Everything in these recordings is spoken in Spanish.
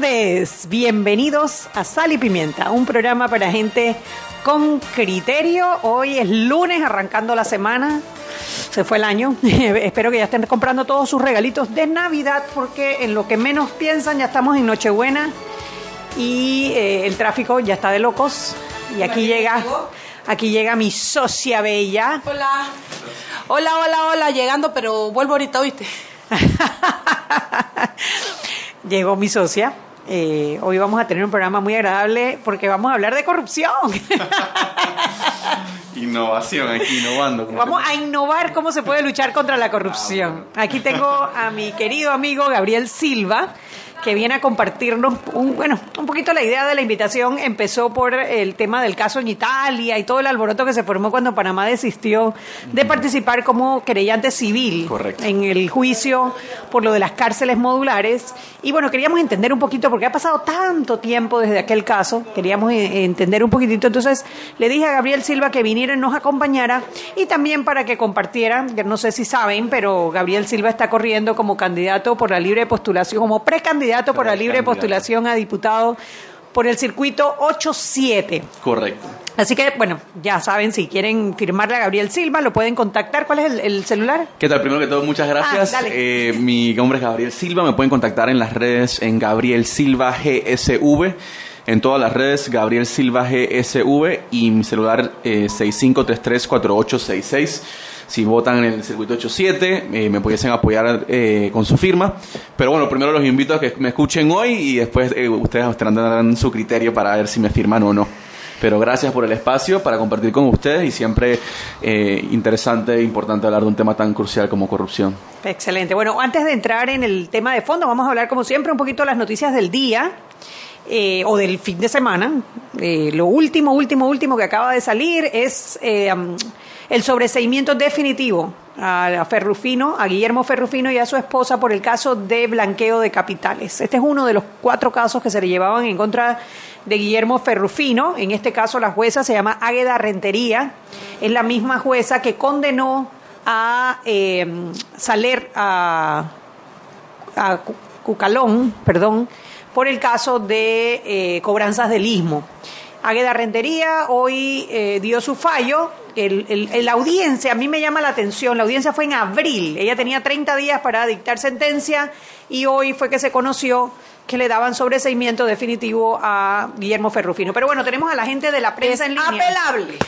Tardes, bienvenidos a Sal y Pimienta, un programa para gente con criterio. Hoy es lunes, arrancando la semana. Se fue el año. Espero que ya estén comprando todos sus regalitos de Navidad, porque en lo que menos piensan ya estamos en Nochebuena y eh, el tráfico ya está de locos. Y aquí llega, aquí llega mi socia bella. Hola. Hola, hola, hola, llegando, pero vuelvo ahorita, ¿oíste? llegó mi socia. Eh, hoy vamos a tener un programa muy agradable porque vamos a hablar de corrupción. Innovación, aquí innovando. Vamos a innovar cómo se puede luchar contra la corrupción. Aquí tengo a mi querido amigo Gabriel Silva, que viene a compartirnos un, bueno, un poquito la idea de la invitación. Empezó por el tema del caso en Italia y todo el alboroto que se formó cuando Panamá desistió de participar como querellante civil en el juicio por lo de las cárceles modulares. Y bueno, queríamos entender un poquito, porque ha pasado tanto tiempo desde aquel caso, queríamos eh, entender un poquitito. Entonces le dije a Gabriel Silva que viniera y nos acompañara y también para que compartiera, que no sé si saben, pero Gabriel Silva está corriendo como candidato por la libre postulación, como precandidato por la libre postulación a diputado por el circuito 8-7. Correcto. Así que, bueno, ya saben, si quieren firmarle a Gabriel Silva, lo pueden contactar. ¿Cuál es el, celular? ¿Qué tal? Primero que todo, muchas gracias. Ah, eh, mi nombre es Gabriel Silva. Me pueden contactar en las redes en Gabriel Silva GSV. En todas las redes, Gabriel Silva GSV y mi celular eh, 65334866 si votan en el circuito 87, eh, me pudiesen apoyar eh, con su firma. Pero bueno, primero los invito a que me escuchen hoy y después eh, ustedes tendrán su criterio para ver si me firman o no. Pero gracias por el espacio para compartir con ustedes y siempre interesante e importante hablar de un tema tan crucial como corrupción. Excelente. Bueno, antes de entrar en el tema de fondo, vamos a hablar como siempre un poquito de las noticias del día. o del fin de semana. lo último, último, último que acaba de salir es el sobreseimiento definitivo a Ferrufino, a Guillermo Ferrufino y a su esposa por el caso de blanqueo de capitales. Este es uno de los cuatro casos que se le llevaban en contra de Guillermo Ferrufino. En este caso la jueza se llama Águeda Rentería. Es la misma jueza que condenó a eh, Saler, a, Cucalón, perdón, por el caso de eh, cobranzas del istmo. Águeda Rentería hoy eh, dio su fallo. El, la audiencia, a mí me llama la atención, la audiencia fue en abril, ella tenía 30 días para dictar sentencia y hoy fue que se conoció que le daban sobreseimiento definitivo a Guillermo Ferrufino. Pero bueno, tenemos a la gente de la prensa en línea. Apelable.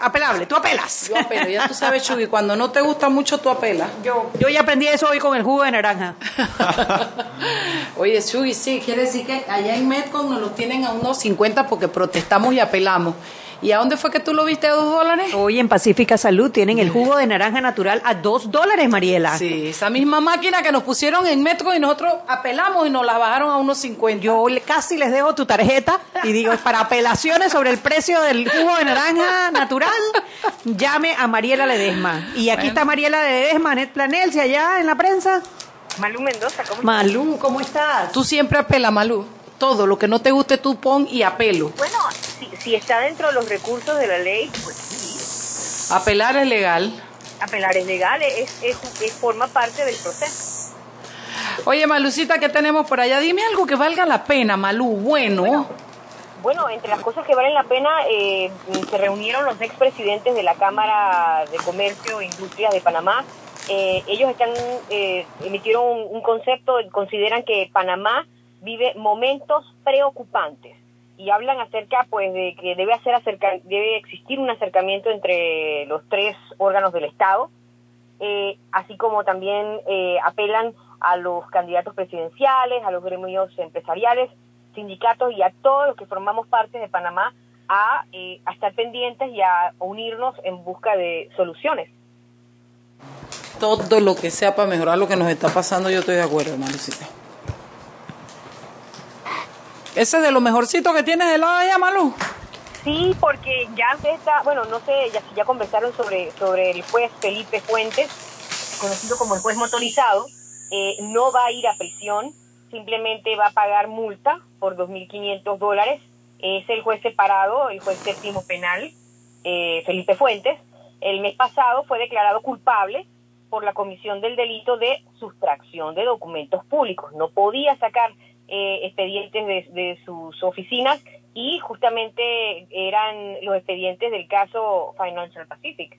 Apelable, tú apelas. Yo apelo, ya tú sabes, Chugi, cuando no te gusta mucho, tú apelas. Yo, yo ya aprendí eso hoy con el jugo de naranja. Oye, Chugi, sí, quiere decir que allá en Metcon nos lo tienen a unos 50 porque protestamos y apelamos. ¿Y a dónde fue que tú lo viste a dos dólares? Hoy en Pacífica Salud tienen el jugo de naranja natural a dos dólares, Mariela. Sí, esa misma máquina que nos pusieron en Metro y nosotros apelamos y nos la bajaron a unos 50. Yo casi les dejo tu tarjeta y digo, para apelaciones sobre el precio del jugo de naranja natural, llame a Mariela Ledesma. Y aquí está Mariela Ledesma, Net Planelsi, allá en la prensa. Malú Mendoza, ¿cómo estás? Malú, ¿cómo estás? Tú siempre apelas, Malú. Todo lo que no te guste tú pon y apelo. Bueno, si, está dentro de los recursos de la ley, pues sí. Apelar es legal. Apelar es legal, es, es, forma parte del proceso. Oye, Malucita, ¿qué tenemos por allá? Dime algo que valga la pena, Malú. Bueno. Bueno, entre las cosas que valen la pena, eh, se reunieron los expresidentes de la Cámara de Comercio e Industrias de Panamá. Eh, ellos están eh, emitieron un, un concepto, consideran que Panamá vive momentos preocupantes y hablan acerca pues de que debe hacer acerca, debe existir un acercamiento entre los tres órganos del Estado, eh, así como también eh, apelan a los candidatos presidenciales, a los gremios empresariales, sindicatos y a todos los que formamos parte de Panamá a, eh, a estar pendientes y a unirnos en busca de soluciones. Todo lo que sea para mejorar lo que nos está pasando, yo estoy de acuerdo, Malucita. Ese es de lo mejorcito que tienes de lado allá, Malú. Sí, porque ya se está, bueno, no sé ya, ya conversaron sobre, sobre el juez Felipe Fuentes, conocido como el juez motorizado, eh, no va a ir a prisión, simplemente va a pagar multa por 2.500 dólares. Es el juez separado, el juez séptimo penal, eh, Felipe Fuentes. El mes pasado fue declarado culpable por la comisión del delito de sustracción de documentos públicos. No podía sacar eh, expedientes de, sus oficinas y justamente eran los expedientes del caso Financial Pacific.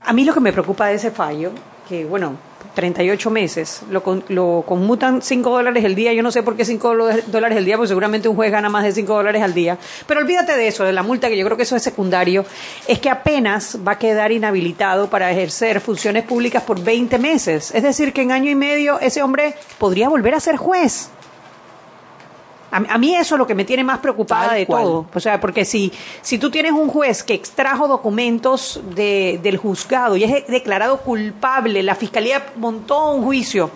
A mí lo que me preocupa de ese fallo, que bueno, 38 meses, lo, con- lo conmutan 5 dólares el día, yo no sé por qué 5 dólares el día, porque seguramente un juez gana más de 5 dólares al día, pero olvídate de eso, de la multa, que yo creo que eso es secundario, es que apenas va a quedar inhabilitado para ejercer funciones públicas por 20 meses, es decir, que en año y medio ese hombre podría volver a ser juez. A, a mí eso es lo que me tiene más preocupada Tal de cual. todo. O sea, porque si, si tú tienes un juez que extrajo documentos de, del juzgado y es declarado culpable, la fiscalía montó un juicio,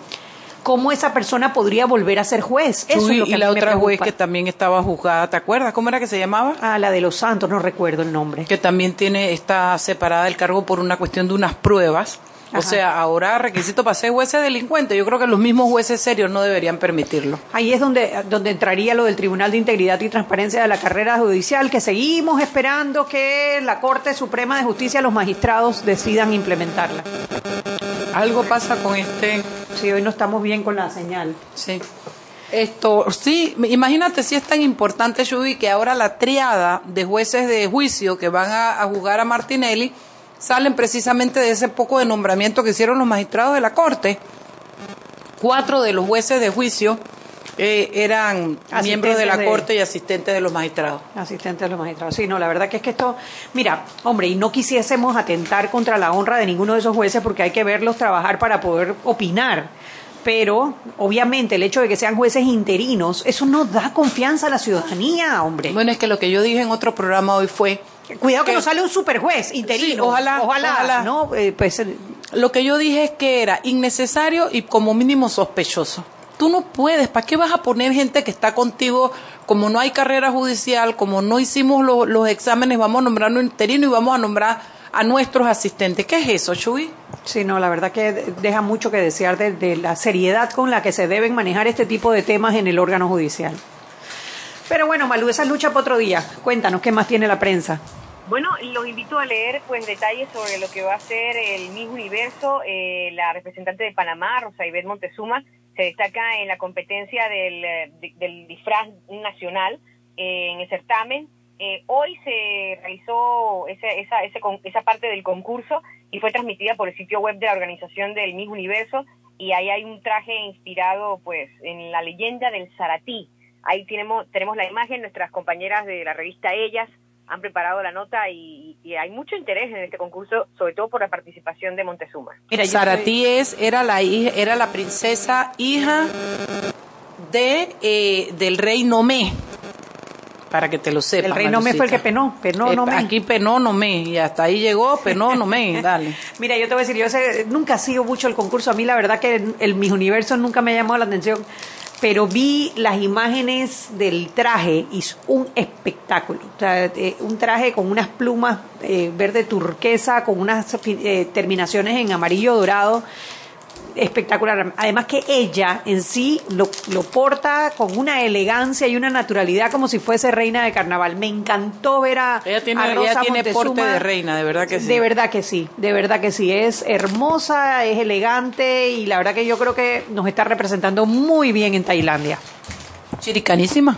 ¿cómo esa persona podría volver a ser juez? Eso Chuy, es lo que y la otra juez que también estaba juzgada, ¿te acuerdas? ¿Cómo era que se llamaba? Ah, la de los Santos, no recuerdo el nombre. Que también tiene está separada del cargo por una cuestión de unas pruebas. O sea, ahora requisito para ser juez es delincuente. Yo creo que los mismos jueces serios no deberían permitirlo. Ahí es donde, donde entraría lo del Tribunal de Integridad y Transparencia de la carrera judicial, que seguimos esperando que la Corte Suprema de Justicia, los magistrados, decidan implementarla. Algo pasa con este Sí, hoy no estamos bien con la señal. Sí. Esto, sí, imagínate si es tan importante, Shubi, que ahora la triada de jueces de juicio que van a, a juzgar a Martinelli salen precisamente de ese poco de nombramiento que hicieron los magistrados de la Corte. Cuatro de los jueces de juicio eh, eran Asistentes miembros de la de- Corte y asistentes de los magistrados. Asistente de los magistrados. Sí, no, la verdad que es que esto, mira, hombre, y no quisiésemos atentar contra la honra de ninguno de esos jueces porque hay que verlos trabajar para poder opinar. Pero, obviamente, el hecho de que sean jueces interinos, eso no da confianza a la ciudadanía, hombre. Bueno, es que lo que yo dije en otro programa hoy fue Cuidado que que- nos sale un superjuez interino. Sí, ojalá, ojalá, ojalá. ¿no? Eh, pues, eh, Lo que yo dije es que era innecesario y como mínimo sospechoso. Tú no puedes, ¿para qué vas a poner gente que está contigo? Como no hay carrera judicial, como no hicimos lo- los exámenes, vamos a nombrar un interino y vamos a nombrar a nuestros asistentes. ¿Qué es eso, Chuy? Sí, no, la verdad que deja mucho que desear de, de la seriedad con la que se deben manejar este tipo de temas en el órgano judicial. Pero bueno, Malú, esa es lucha para otro día. Cuéntanos qué más tiene la prensa. Bueno, los invito a leer pues detalles sobre lo que va a ser el Miss Universo. Eh, la representante de Panamá, Rosa Ivette Montezuma, se destaca en la competencia del, eh, del disfraz nacional eh, en el certamen. Eh, hoy se realizó esa, esa, esa parte del concurso y fue transmitida por el sitio web de la organización del Miss Universo y ahí hay un traje inspirado pues en la leyenda del Zaratí. Ahí tenemos, tenemos la imagen, nuestras compañeras de la revista Ellas han preparado la nota y, y hay mucho interés en este concurso, sobre todo por la participación de Montezuma. Mira, yo Saratí es, era la hija, era la princesa hija de eh, del rey Nomé. Para que te lo sepas. El rey Nomé fue el que penó, penó Eh, Nomé. Aquí penó Nomé y hasta ahí llegó, penó Nomé, dale. Mira, yo te voy a decir, yo sé, nunca sigo mucho el concurso. A mí la verdad que el, el Mis Universo nunca me ha llamado la atención. Pero vi las imágenes del traje y es un espectáculo. Eh, un traje con unas plumas eh, verde turquesa, con unas eh, terminaciones en amarillo dorado. Espectacular. Además que ella en sí lo, lo, porta con una elegancia y una naturalidad como si fuese reina de carnaval. Me encantó ver a Ella tiene, a Rosa ella tiene porte de reina, de verdad que sí. De verdad que sí, de verdad que sí. Es hermosa, es elegante y la verdad que yo creo que nos está representando muy bien en Tailandia. Chiricanísima.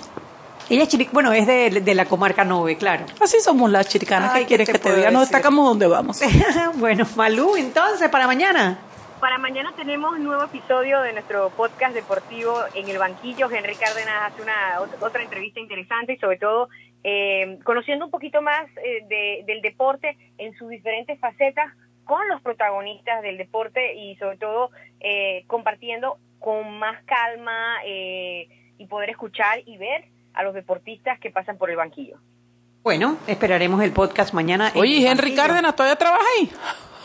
Ella es bueno, es de, de la comarca Nove, claro. Así somos las chiricanas. Ay, ¿Qué quieres ¿qué que te te diga? Nos destacamos donde vamos. bueno, Malú, entonces, para mañana. Para mañana tenemos un nuevo episodio de nuestro podcast deportivo en el banquillo. Henry Cárdenas hace una ot- otra entrevista interesante y sobre todo eh, conociendo un poquito más eh, de- del deporte en sus diferentes facetas con los protagonistas del deporte y sobre todo eh, compartiendo con más calma eh, y poder escuchar y ver a los deportistas que pasan por el banquillo. Bueno, esperaremos el podcast mañana. Oye, Henry banquillo. Cárdenas todavía trabaja ahí.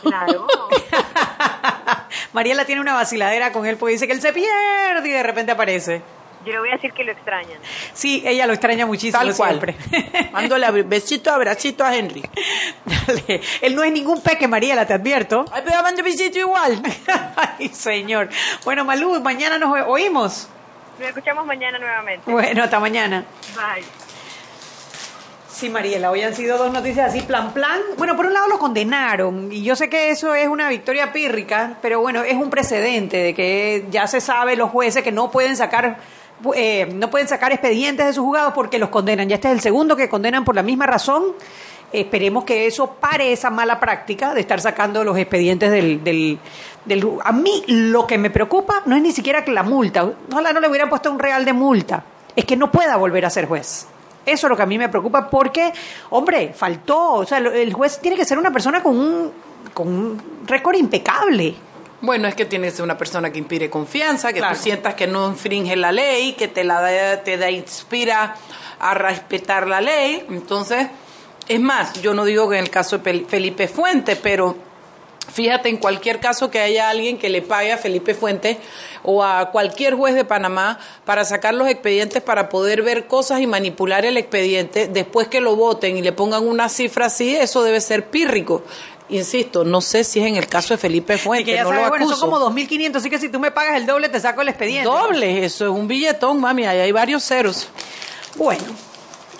Claro. Mariela tiene una vaciladera con él porque dice que él se pierde y de repente aparece. Yo le voy a decir que lo extrañan. Sí, ella lo extraña muchísimo Tal cual. siempre. Mándole besito, abracito a Henry. Dale. Él no es ningún peque, Mariela, te advierto. Ay, pero mande besito igual. Ay, señor. Bueno, Malú, mañana nos oímos. Nos escuchamos mañana nuevamente. Bueno, hasta mañana. Bye. Sí, Mariela, hoy han sido dos noticias así, plan, plan. Bueno, por un lado lo condenaron, y yo sé que eso es una victoria pírrica, pero bueno, es un precedente de que ya se sabe los jueces que no pueden sacar eh, no pueden sacar expedientes de sus juzgados porque los condenan. Ya este es el segundo que condenan por la misma razón. Esperemos que eso pare esa mala práctica de estar sacando los expedientes del, del, del... A mí lo que me preocupa no es ni siquiera que la multa. Ojalá no le hubieran puesto un real de multa. Es que no pueda volver a ser juez. Eso es lo que a mí me preocupa porque, hombre, faltó. O sea, el juez tiene que ser una persona con un, con un récord impecable. Bueno, es que tienes que ser una persona que inspire confianza, que Claro. tú sientas que no infringe la ley, que te la da- te da, inspira a respetar la ley. Entonces, es más, yo no digo que en el caso de Felipe Fuente, pero fíjate en cualquier caso que haya alguien que le pague a Felipe Fuente o a cualquier juez de Panamá para sacar los expedientes para poder ver cosas y manipular el expediente, después que lo voten y le pongan una cifra así, eso debe ser pírrico. Insisto, no sé si es en el caso de Felipe Y Fuente, que ya no sabes, lo bueno, acuso. son como 2.500, así que si tú me pagas el doble te saco el expediente. Doble, eso es un billetón, mami, ahí hay varios ceros. Bueno,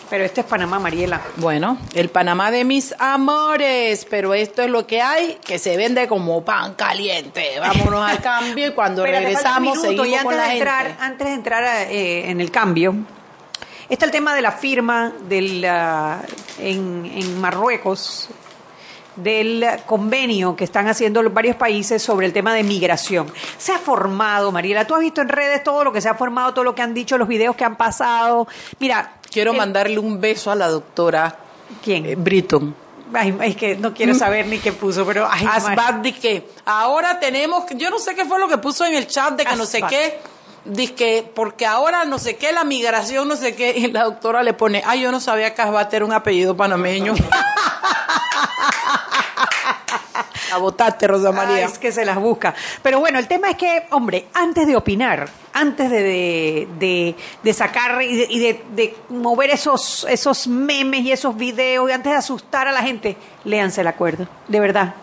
pero este es Panamá, Mariela. Bueno, el Panamá de mis amores, pero esto es lo que hay, que se vende como pan caliente. Vámonos al cambio y cuando regresamos minuto, seguimos y antes con la de entrar, gente. Antes de entrar eh, en el cambio, está el tema de la firma del, ah, en, en Marruecos del convenio que están haciendo los varios países sobre el tema de migración. Se ha formado, Mariela, tú has visto en redes todo lo que se ha formado, todo lo que han dicho, los videos que han pasado. Mira, Quiero el- mandarle un beso a la doctora ¿Quién? eh, Britton. Ay, es que no quiero saber ni qué puso, pero ay, de que ahora tenemos, yo no sé qué fue lo que puso en el chat de que no sé qué, dice que porque ahora no sé qué, la migración, no sé qué, y la doctora le pone, ay, yo no sabía que Asbat era un apellido panameño. A votarte, Rosa María. Ay, es que se las busca. Pero bueno, el tema es que, hombre, antes de opinar, antes de, de, de- de sacar y, de, y de- de mover esos, esos memes y esos videos, y antes de asustar a la gente, léanse el acuerdo, de verdad.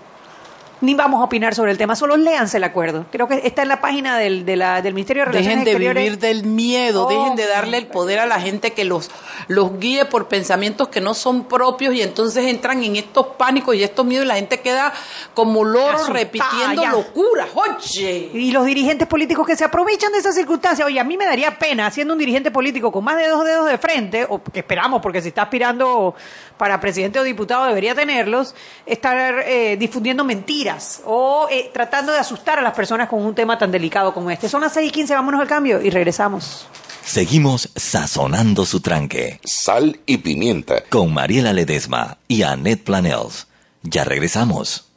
Ni vamos a opinar sobre el tema, solo léanse el acuerdo. Creo que está en la página del, de la- del Ministerio de Relaciones Dejen de Exteriores. vivir del miedo, Oh, dejen de darle el poder a la gente que los, los guíe por pensamientos que no son propios y entonces entran en estos pánicos y estos miedos y la gente queda como loro Asustada repitiendo ya. locuras. Oye. Y los dirigentes políticos que se aprovechan de esas circunstancias. Oye, a mí me daría pena, siendo un dirigente político con más de dos dedos de frente, o que esperamos, porque si está aspirando para presidente o diputado debería tenerlos, estar eh, difundiendo mentiras o eh, tratando de asustar a las personas con un tema tan delicado como este. Son las 6 y 15, vámonos al cambio y regresamos. Seguimos sazonando su tranque Sal y pimienta. con Mariela Ledesma y Annette Planels. Ya regresamos.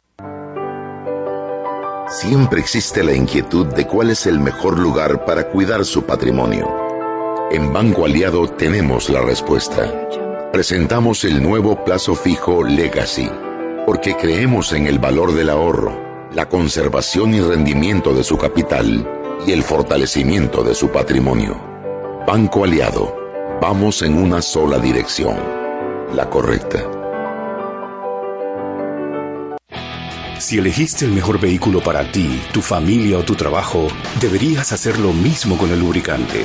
Siempre existe la inquietud de cuál es el mejor lugar para cuidar su patrimonio. En Banco Aliado tenemos la respuesta. Presentamos el nuevo plazo fijo Legacy, porque creemos en el valor del ahorro, la conservación y rendimiento de su capital y el fortalecimiento de su patrimonio. Banco Aliado, vamos en una sola dirección, la correcta. Si elegiste el mejor vehículo para ti, tu familia o tu trabajo, deberías hacer lo mismo con el lubricante.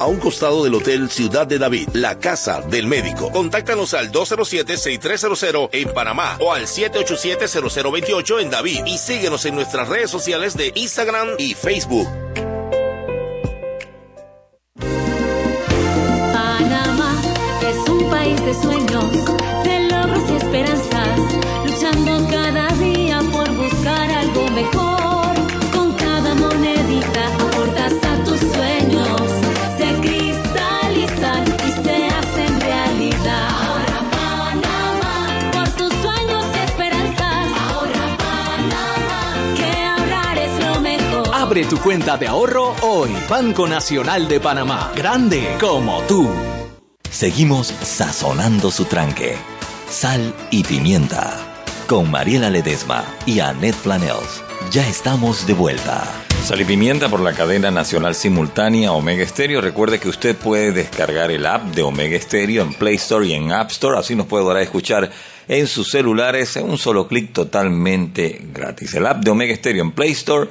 a un costado del Hotel Ciudad de David, la casa del médico. Contáctanos al 207-6300 en Panamá o al 787-0028 en David y síguenos en nuestras redes sociales de Instagram y Facebook. Panamá es un país de sueños, de logros y esperanzas, luchando cada Abre tu cuenta de ahorro hoy. Banco Nacional de Panamá. Grande como tú. Seguimos sazonando su tranque. Sal y pimienta. Con Mariela Ledesma y Annette Planels. Ya estamos de vuelta. Sal y pimienta por la cadena nacional simultánea Omega Stereo. Recuerde que usted puede descargar el app de Omega Stereo en Play Store y en App Store. Así nos puede dar a escuchar en sus celulares en un solo clic totalmente gratis. El app de Omega Stereo en Play Store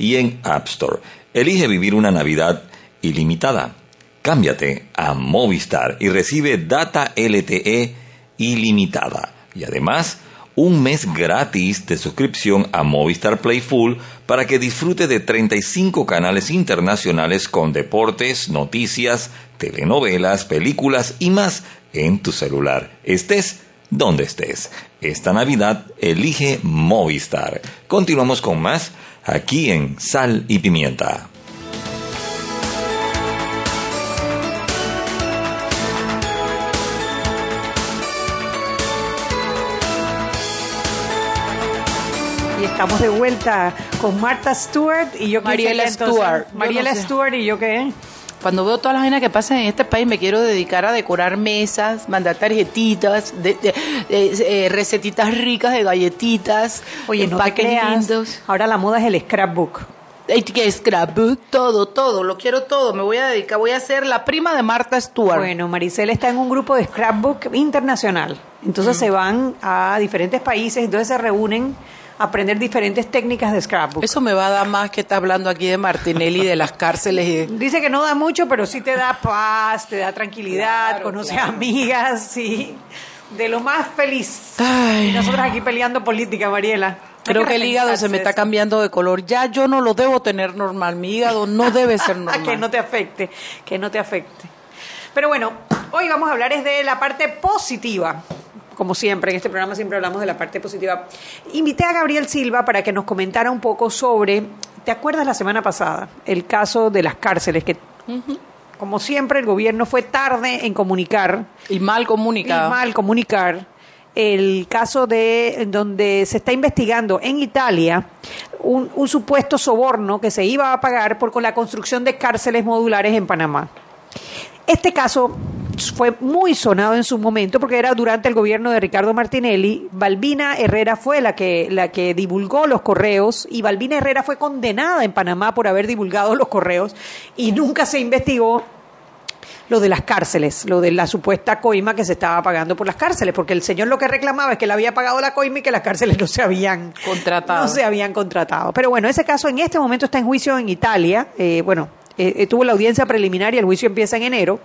y en App Store. Elige vivir una Navidad ilimitada. Cámbiate a Movistar y recibe data LTE ilimitada. Y además, un mes gratis de suscripción a Movistar Play Full para que disfrute de 35 canales internacionales con deportes, noticias, telenovelas, películas y más en tu celular. Estés donde estés. Esta Navidad elige Movistar. Continuamos con más aquí en Sal y Pimienta. Y estamos de vuelta con Marta Stewart y yo ¿quién Mariela entonces? Stewart. Mariela no sé. Stewart y yo qué. Cuando veo todas las vainas que pasan en este país, me quiero dedicar a decorar mesas, mandar tarjetitas, de, de- de- eh, recetitas ricas de galletitas, Oye, no te empaques creas. lindos. Ahora la moda es el scrapbook. Scrapbook, todo, todo, lo quiero todo. Me voy a dedicar, voy a ser la prima de Marta Stewart. Bueno, Maricela está en un grupo de scrapbook internacional. Entonces se van a diferentes países, entonces se reúnen aprender diferentes técnicas de scrapbook. Eso me va a dar más que está hablando aquí de Martinelli, de las cárceles y de... Dice que no da mucho, pero sí te da paz, te da tranquilidad, Claro, conoces claro. amigas, sí. De lo más feliz. Ay. Y nosotros aquí peleando política, Mariela. Creo que el hígado se me está cambiando de color. Ya yo no lo debo tener normal. Mi hígado no debe ser normal. que no te afecte, que no te afecte. Pero bueno, hoy vamos a hablar es de la parte positiva. Como siempre, en este programa siempre hablamos de la parte positiva. Invité a Gabriel Silva para que nos comentara un poco sobre, ¿te acuerdas la semana pasada? El caso de las cárceles, que como siempre el gobierno fue tarde en comunicar Y mal comunicado. y mal comunicar el caso de donde se está investigando en Italia un, un supuesto soborno que se iba a pagar por con la construcción de cárceles modulares en Panamá. Este caso fue muy sonado en su momento porque era durante el gobierno de Ricardo Martinelli. Balbina Herrera fue la que, la que divulgó los correos y Balbina Herrera fue condenada en Panamá por haber divulgado los correos y nunca se investigó lo de las cárceles, lo de la supuesta coima que se estaba pagando por las cárceles, porque el señor lo que reclamaba es que le había pagado la coima y que las cárceles no se habían Contratado. No se habían contratado. Pero bueno, ese caso en este momento está en juicio en Italia. Eh, bueno, eh, eh, tuvo la audiencia preliminar y el juicio empieza en enero.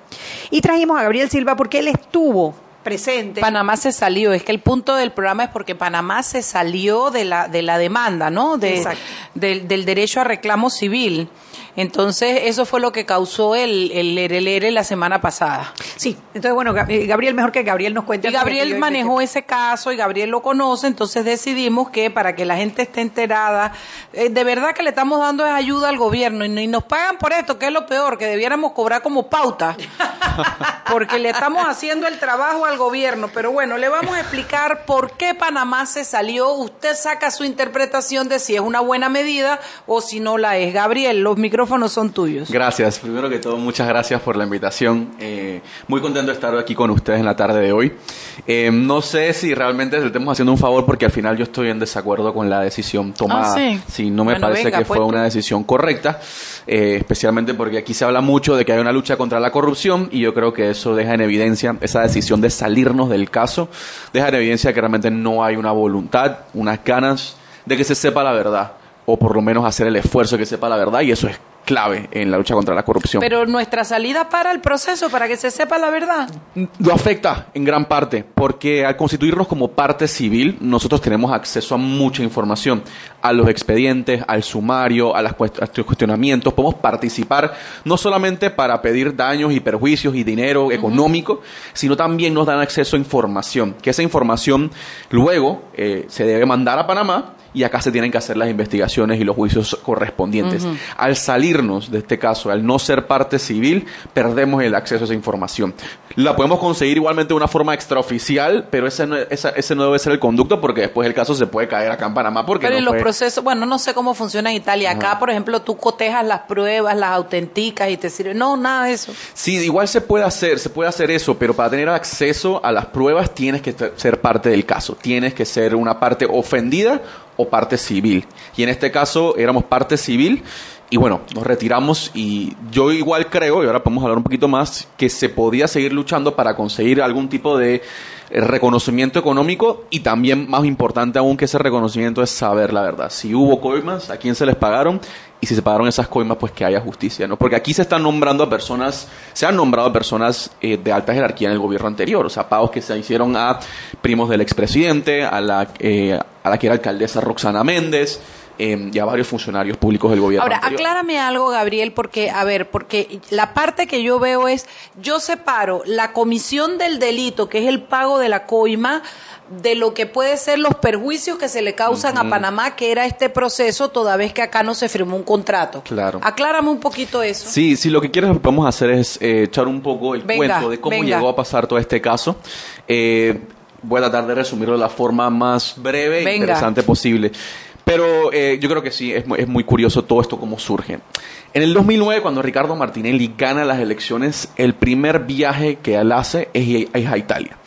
Y trajimos a Gabriel Silva porque él estuvo presente. Panamá se salió, es que el punto del programa es porque Panamá se salió de la, de la demanda, ¿no? De, del, del derecho a reclamo civil. Entonces, eso fue lo que causó el, el la semana pasada. Sí, entonces bueno, eh, Gabriel, mejor que Gabriel nos cuente. Y Gabriel manejó ese caso y Gabriel lo conoce, entonces decidimos que para que la gente esté enterada, eh, de verdad que le estamos dando ayuda al gobierno y, y nos pagan por esto, que es lo peor, que debiéramos cobrar como pauta, porque le estamos haciendo el trabajo al gobierno. Pero bueno, le vamos a explicar por qué Panamá se salió. Usted saca su interpretación de si es una buena medida o si no la es. Gabriel, los micrófonos son tuyos. Gracias. Primero que todo, muchas gracias por la invitación. Eh, muy contento de estar aquí con ustedes en la tarde de hoy. Eh, no sé si realmente le estamos haciendo un favor porque al final yo estoy en desacuerdo con la decisión tomada. Ah, sí. no me Bueno, parece venga, que fue pues. una decisión correcta, eh, especialmente porque aquí se habla mucho de que hay una lucha contra la corrupción y yo creo que eso deja en evidencia esa decisión de salirnos del caso, deja en evidencia que realmente no hay una voluntad, unas ganas de que se sepa la verdad o por lo menos hacer el esfuerzo de que sepa la verdad y eso es clave en la lucha contra la corrupción. Pero nuestra salida para el proceso, para que se sepa la verdad. Lo afecta en gran parte, porque al constituirnos como parte civil, nosotros tenemos acceso a mucha información, a los expedientes, al sumario, a, las cuest- a los cuestionamientos. Podemos participar no solamente para pedir daños y perjuicios y dinero económico, sino también nos dan acceso a información, que esa información luego eh, se debe mandar a Panamá y acá se tienen que hacer las investigaciones y los juicios correspondientes. Al salirnos de este caso, al no ser parte civil, perdemos el acceso a esa información. La podemos conseguir igualmente de una forma extraoficial, pero ese no, esa- ese no debe ser el conducto porque después el caso se puede caer acá en Panamá porque Pero no en los procesos, bueno, no sé cómo funciona en Italia. Acá, Ajá. por ejemplo, tú cotejas las pruebas, las autenticas y te sirve. No, nada de eso. Sí, igual se puede hacer, se puede hacer eso, pero para tener acceso a las pruebas tienes que ser parte del caso, tienes que ser una parte ofendida o parte civil. Y en este caso éramos parte civil y bueno, nos retiramos y yo igual creo, y ahora podemos hablar un poquito más, que se podía seguir luchando para conseguir algún tipo de eh, reconocimiento económico y también más importante aún que ese reconocimiento es saber la verdad. Si hubo coimas, a quién se les pagaron y si se pagaron esas coimas, pues que haya justicia, ¿no? Porque aquí se están nombrando a personas, se han nombrado a personas eh, de alta jerarquía en el gobierno anterior, o sea, pagos que se hicieron a primos del expresidente, a la, eh, a la que era alcaldesa Roxana Méndez eh, y a varios funcionarios públicos del gobierno Ahora, anterior. aclárame algo, Gabriel, porque, a ver, porque la parte que yo veo es, yo separo la comisión del delito, que es el pago de la coima, de lo que puede ser los perjuicios que se le causan a. Panamá, que era este proceso, toda vez que acá no se firmó un contrato. Claro. Aclárame un poquito eso. Sí, sí, lo que quieres que podemos hacer es eh, echar un poco el Venga, cuento de cómo venga. llegó a pasar todo este caso. Eh, voy a tratar de resumirlo de la forma más breve e interesante posible. Pero eh, yo creo que sí, es, mu- es muy curioso todo esto cómo surge. En el 2009, cuando Ricardo Martinelli gana las elecciones, el primer viaje que él hace es, a Italia.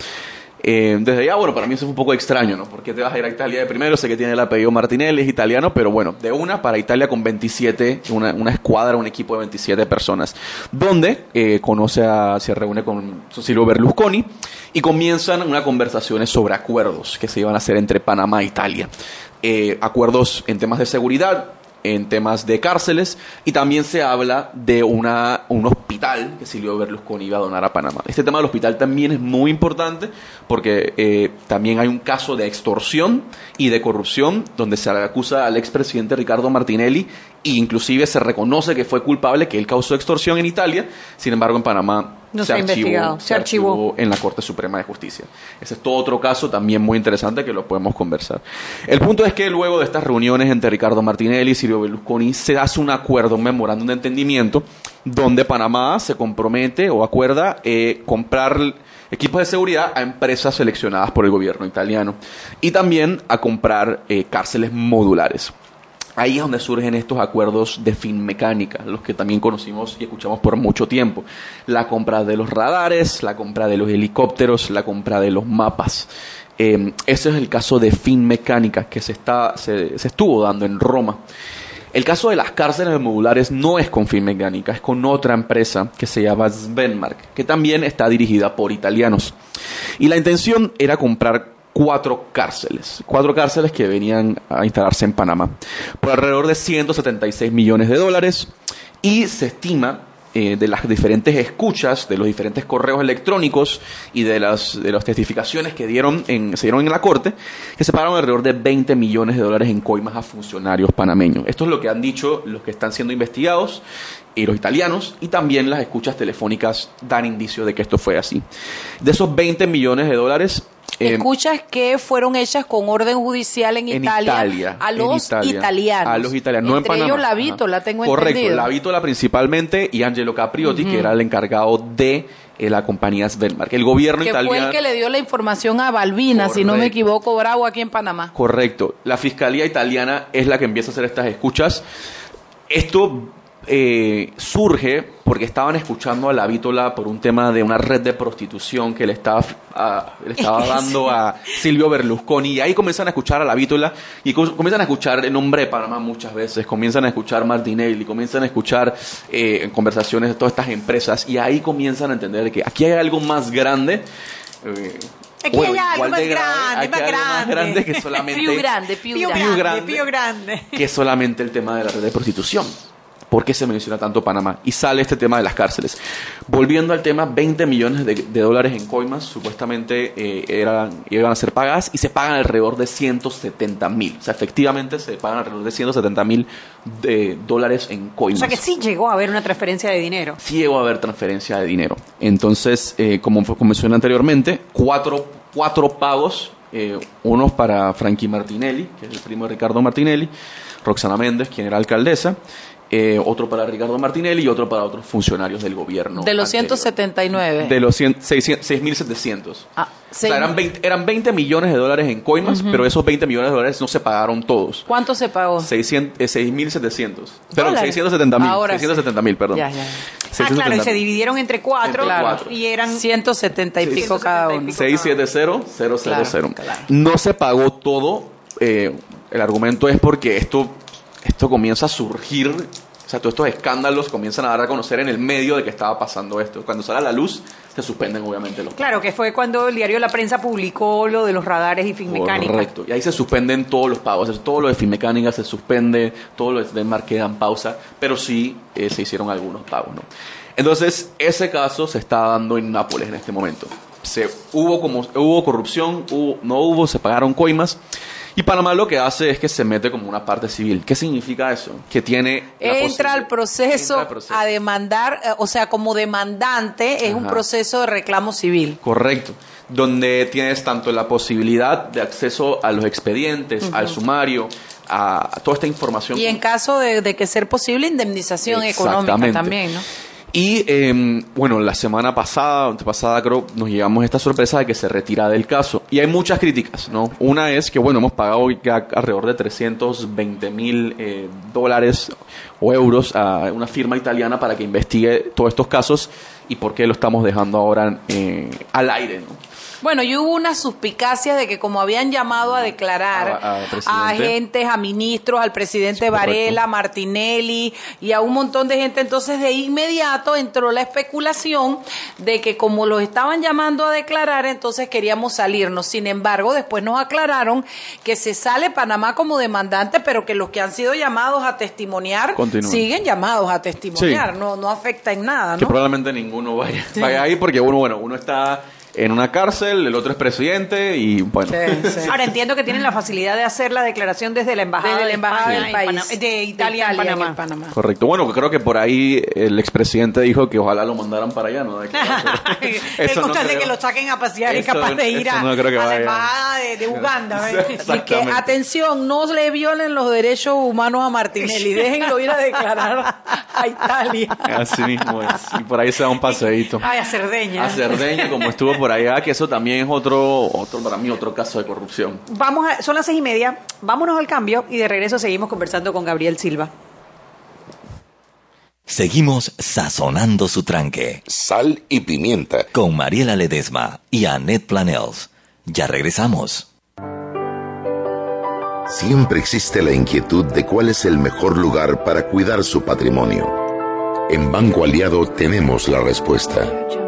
Eh, desde allá, bueno, para mí eso es un poco extraño, ¿no? ¿Por qué te vas a ir a Italia de primero? Sé que tiene el apellido Martinelli, es italiano, pero bueno, de una para Italia con 27, una, una escuadra, un equipo de 27 personas, donde eh, conoce a, se reúne con Silvio Berlusconi y comienzan unas conversaciones sobre acuerdos que se iban a hacer entre Panamá e Italia. Eh, acuerdos en temas de seguridad, en temas de cárceles y también se habla de una, un hospital que Silvio Berlusconi iba a donar a Panamá. Este tema del hospital también es muy importante porque eh, también hay un caso de extorsión y de corrupción donde se acusa al expresidente Ricardo Martinelli e inclusive se reconoce que fue culpable, que él causó extorsión en Italia, sin embargo en Panamá No se archivó. en la Corte Suprema de Justicia. Ese es todo otro caso también muy interesante que lo podemos conversar. El punto es que luego de estas reuniones entre Ricardo Martinelli y Silvio Berlusconi se hace un acuerdo, un memorándum de entendimiento, donde Panamá se compromete o acuerda eh, comprar equipos de seguridad a empresas seleccionadas por el gobierno italiano y también a comprar eh, cárceles modulares. Ahí es donde surgen estos acuerdos de fin mecánica, los que también conocimos y escuchamos por mucho tiempo. La compra de los radares, la compra de los helicópteros, la compra de los mapas. Eh, ese es el caso de fin mecánica que se, está, se, estuvo dando en Roma. El caso de las cárceles modulares no es con Finmeccanica, es con otra empresa que se llama Svenmark, que también está dirigida por italianos. Y la intención era comprar cuatro cárceles, cuatro cárceles que venían a instalarse en Panamá, por alrededor de 176 millones de dólares y se estima eh, de las diferentes escuchas, de los diferentes correos electrónicos y de las, de las testificaciones que dieron en, se dieron en la corte, que se pagaron alrededor de 20 millones de dólares en coimas a funcionarios panameños. Esto es lo que han dicho los que están siendo investigados y los italianos, y también las escuchas telefónicas dan indicios de que esto fue así. De esos 20 millones de dólares, eh, Escuchas que fueron hechas con orden judicial en, en Italia, Italia, a los Italia. italianos. A los italianos, no en Entre Panamá. ellos la tengo Correcto, entendido. la Vítola principalmente y Angelo Capriotti, que era el encargado de eh, la compañía Svelmark. El gobierno que fue italiano... el que le dio la información a Balbina, si no me Correcto. equivoco, Bravo, aquí en Panamá. Correcto. La fiscalía italiana es la que empieza a hacer estas escuchas. Esto eh, surge porque estaban escuchando a la Vítola por un tema de una red de prostitución que le estaba, a- le estaba dando a Silvio Berlusconi. Y ahí comienzan a escuchar a la Vítola y com- comienzan a escuchar el nombre de Panamá muchas veces. Comienzan a escuchar Martinelli, comienzan a escuchar eh, en conversaciones de todas estas empresas. Y ahí comienzan a entender que aquí hay algo más grande. eh, Aquí bueno, hay algo más de grande, más más que solamente grande, più Pío grande. grande, grande. Pío grande. que solamente el tema de la red de prostitución. ¿Por qué se menciona tanto Panamá? Y sale este tema de las cárceles. Volviendo al tema, 20 millones de, de dólares en coimas supuestamente eh, eran, iban a ser pagadas y se pagan alrededor de 170 mil. O sea, efectivamente se pagan alrededor de 170 mil de dólares en O coimas. sea que sí llegó a haber una transferencia de dinero. Sí llegó a haber transferencia de dinero. Entonces, eh, como, como mencioné anteriormente, cuatro, cuatro pagos, eh, unos para Frankie Martinelli, que es el primo de Ricardo Martinelli, Roxana Méndez, quien era alcaldesa, eh, otro para Ricardo Martinelli y otro para otros funcionarios del gobierno. de los anterior. 179. De los 100 600 6.700. Ah, O sea, eran 20, eran 20 millones de dólares en coimas, pero esos 20 millones de dólares no se pagaron todos. ¿Cuánto se pagó? 600, eh, 6.700. Perdón, Dólares. 670 mil. Ahora sí. 670 mil, perdón. Ya, ya. Ah, claro, y se dividieron entre cuatro, Entre cuatro. y eran 170 y pico cada 170 y uno. pico. 670-000. Claro, claro. No se pagó todo. eh, el argumento es porque esto, esto comienza a surgir. O sea, todos estos escándalos comienzan a dar a conocer en el medio de que estaba pasando esto. Cuando sale a la luz, se suspenden obviamente los Claro, que fue cuando el diario La Prensa publicó lo de los radares y Finmecánica. Correcto. Y ahí se suspenden todos los pagos. Es- Todo lo de Finmecánica se suspende, todo lo de Denmark queda en pausa, pero sí eh, se hicieron algunos pagos. ¿no? Entonces, ese caso se está dando en Nápoles en este momento. Se, hubo, como, hubo corrupción, hubo- no hubo, se pagaron coimas. Y Panamá lo que hace es que se mete como una parte civil. ¿Qué significa eso? Que tiene... Entra al proceso, entra al proceso. a demandar, eh, o sea, como demandante es un proceso de reclamo civil. Correcto. Donde tienes tanto la posibilidad de acceso a los expedientes, al sumario, a, a toda esta información. Y en caso de, de que ser posible, indemnización económica también, ¿no? Y eh, bueno, la semana pasada, pasada creo, nos llevamos esta sorpresa de que se retira del caso. Y hay muchas críticas, ¿no? Una es que, bueno, hemos pagado ya alrededor de 320 mil eh, dólares o euros a una firma italiana para que investigue todos estos casos y por qué lo estamos dejando ahora eh, al aire, ¿no? Bueno, y hubo una suspicacia de que como habían llamado a declarar A- a a, presidente. agentes, a ministros, al presidente Sí. Varela, Martinelli y a un montón de gente, entonces de inmediato entró la especulación de que como los estaban llamando a declarar, entonces queríamos salirnos. Sin embargo, después nos aclararon que se sale Panamá como demandante, pero que los que han sido llamados a testimoniar siguen llamados a testimoniar, Sí. no, no afecta en nada, Que ¿no? probablemente ninguno vaya, vaya ahí porque uno, bueno, uno está en una cárcel, el otro es presidente y bueno. Sí, sí. Ahora entiendo que tienen la facilidad de hacer la declaración desde la embajada, Desde la de España del país. De Italia, en en Panamá. Correcto. Bueno, creo que por ahí el expresidente dijo que ojalá lo mandaran para allá, ¿no? De que- es Eso no de que lo saquen a pasear es Eso- capaz de ir a, no la embajada de, de Uganda. Y que, atención, no le violen los derechos humanos a Martinelli, déjenlo ir a declarar a Italia. Así mismo es. Y por ahí se da un paseíto. Ay, a Cerdeña. A Cerdeña, como estuvo por allá, que eso también es otro, otro para mí, otro caso de corrupción. Vamos a, son las seis y media, vámonos al cambio y de regreso seguimos conversando con Gabriel Silva. Seguimos sazonando su tranque. Sal y pimienta. Con Mariela Ledesma y Annette Planels. Ya regresamos. Siempre existe la inquietud de cuál es el mejor lugar para cuidar su patrimonio. En Banco Aliado tenemos la respuesta.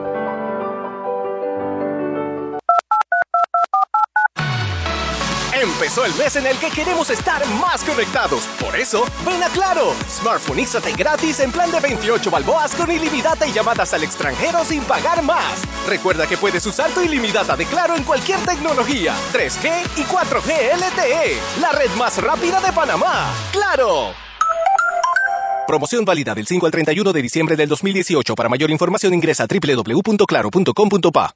Empezó el mes en el que queremos estar más conectados. Por eso, ven a Claro. Smartphoneízate gratis en plan de 28 balboas con ilimitada y llamadas al extranjero sin pagar más. Recuerda que puedes usar tu ilimitada de Claro en cualquier tecnología, 3G y 4G LTE. La red más rápida de Panamá. ¡Claro! Promoción válida del 5 al 31 de diciembre del 2018. Para mayor información ingresa a www.claro.com.pa.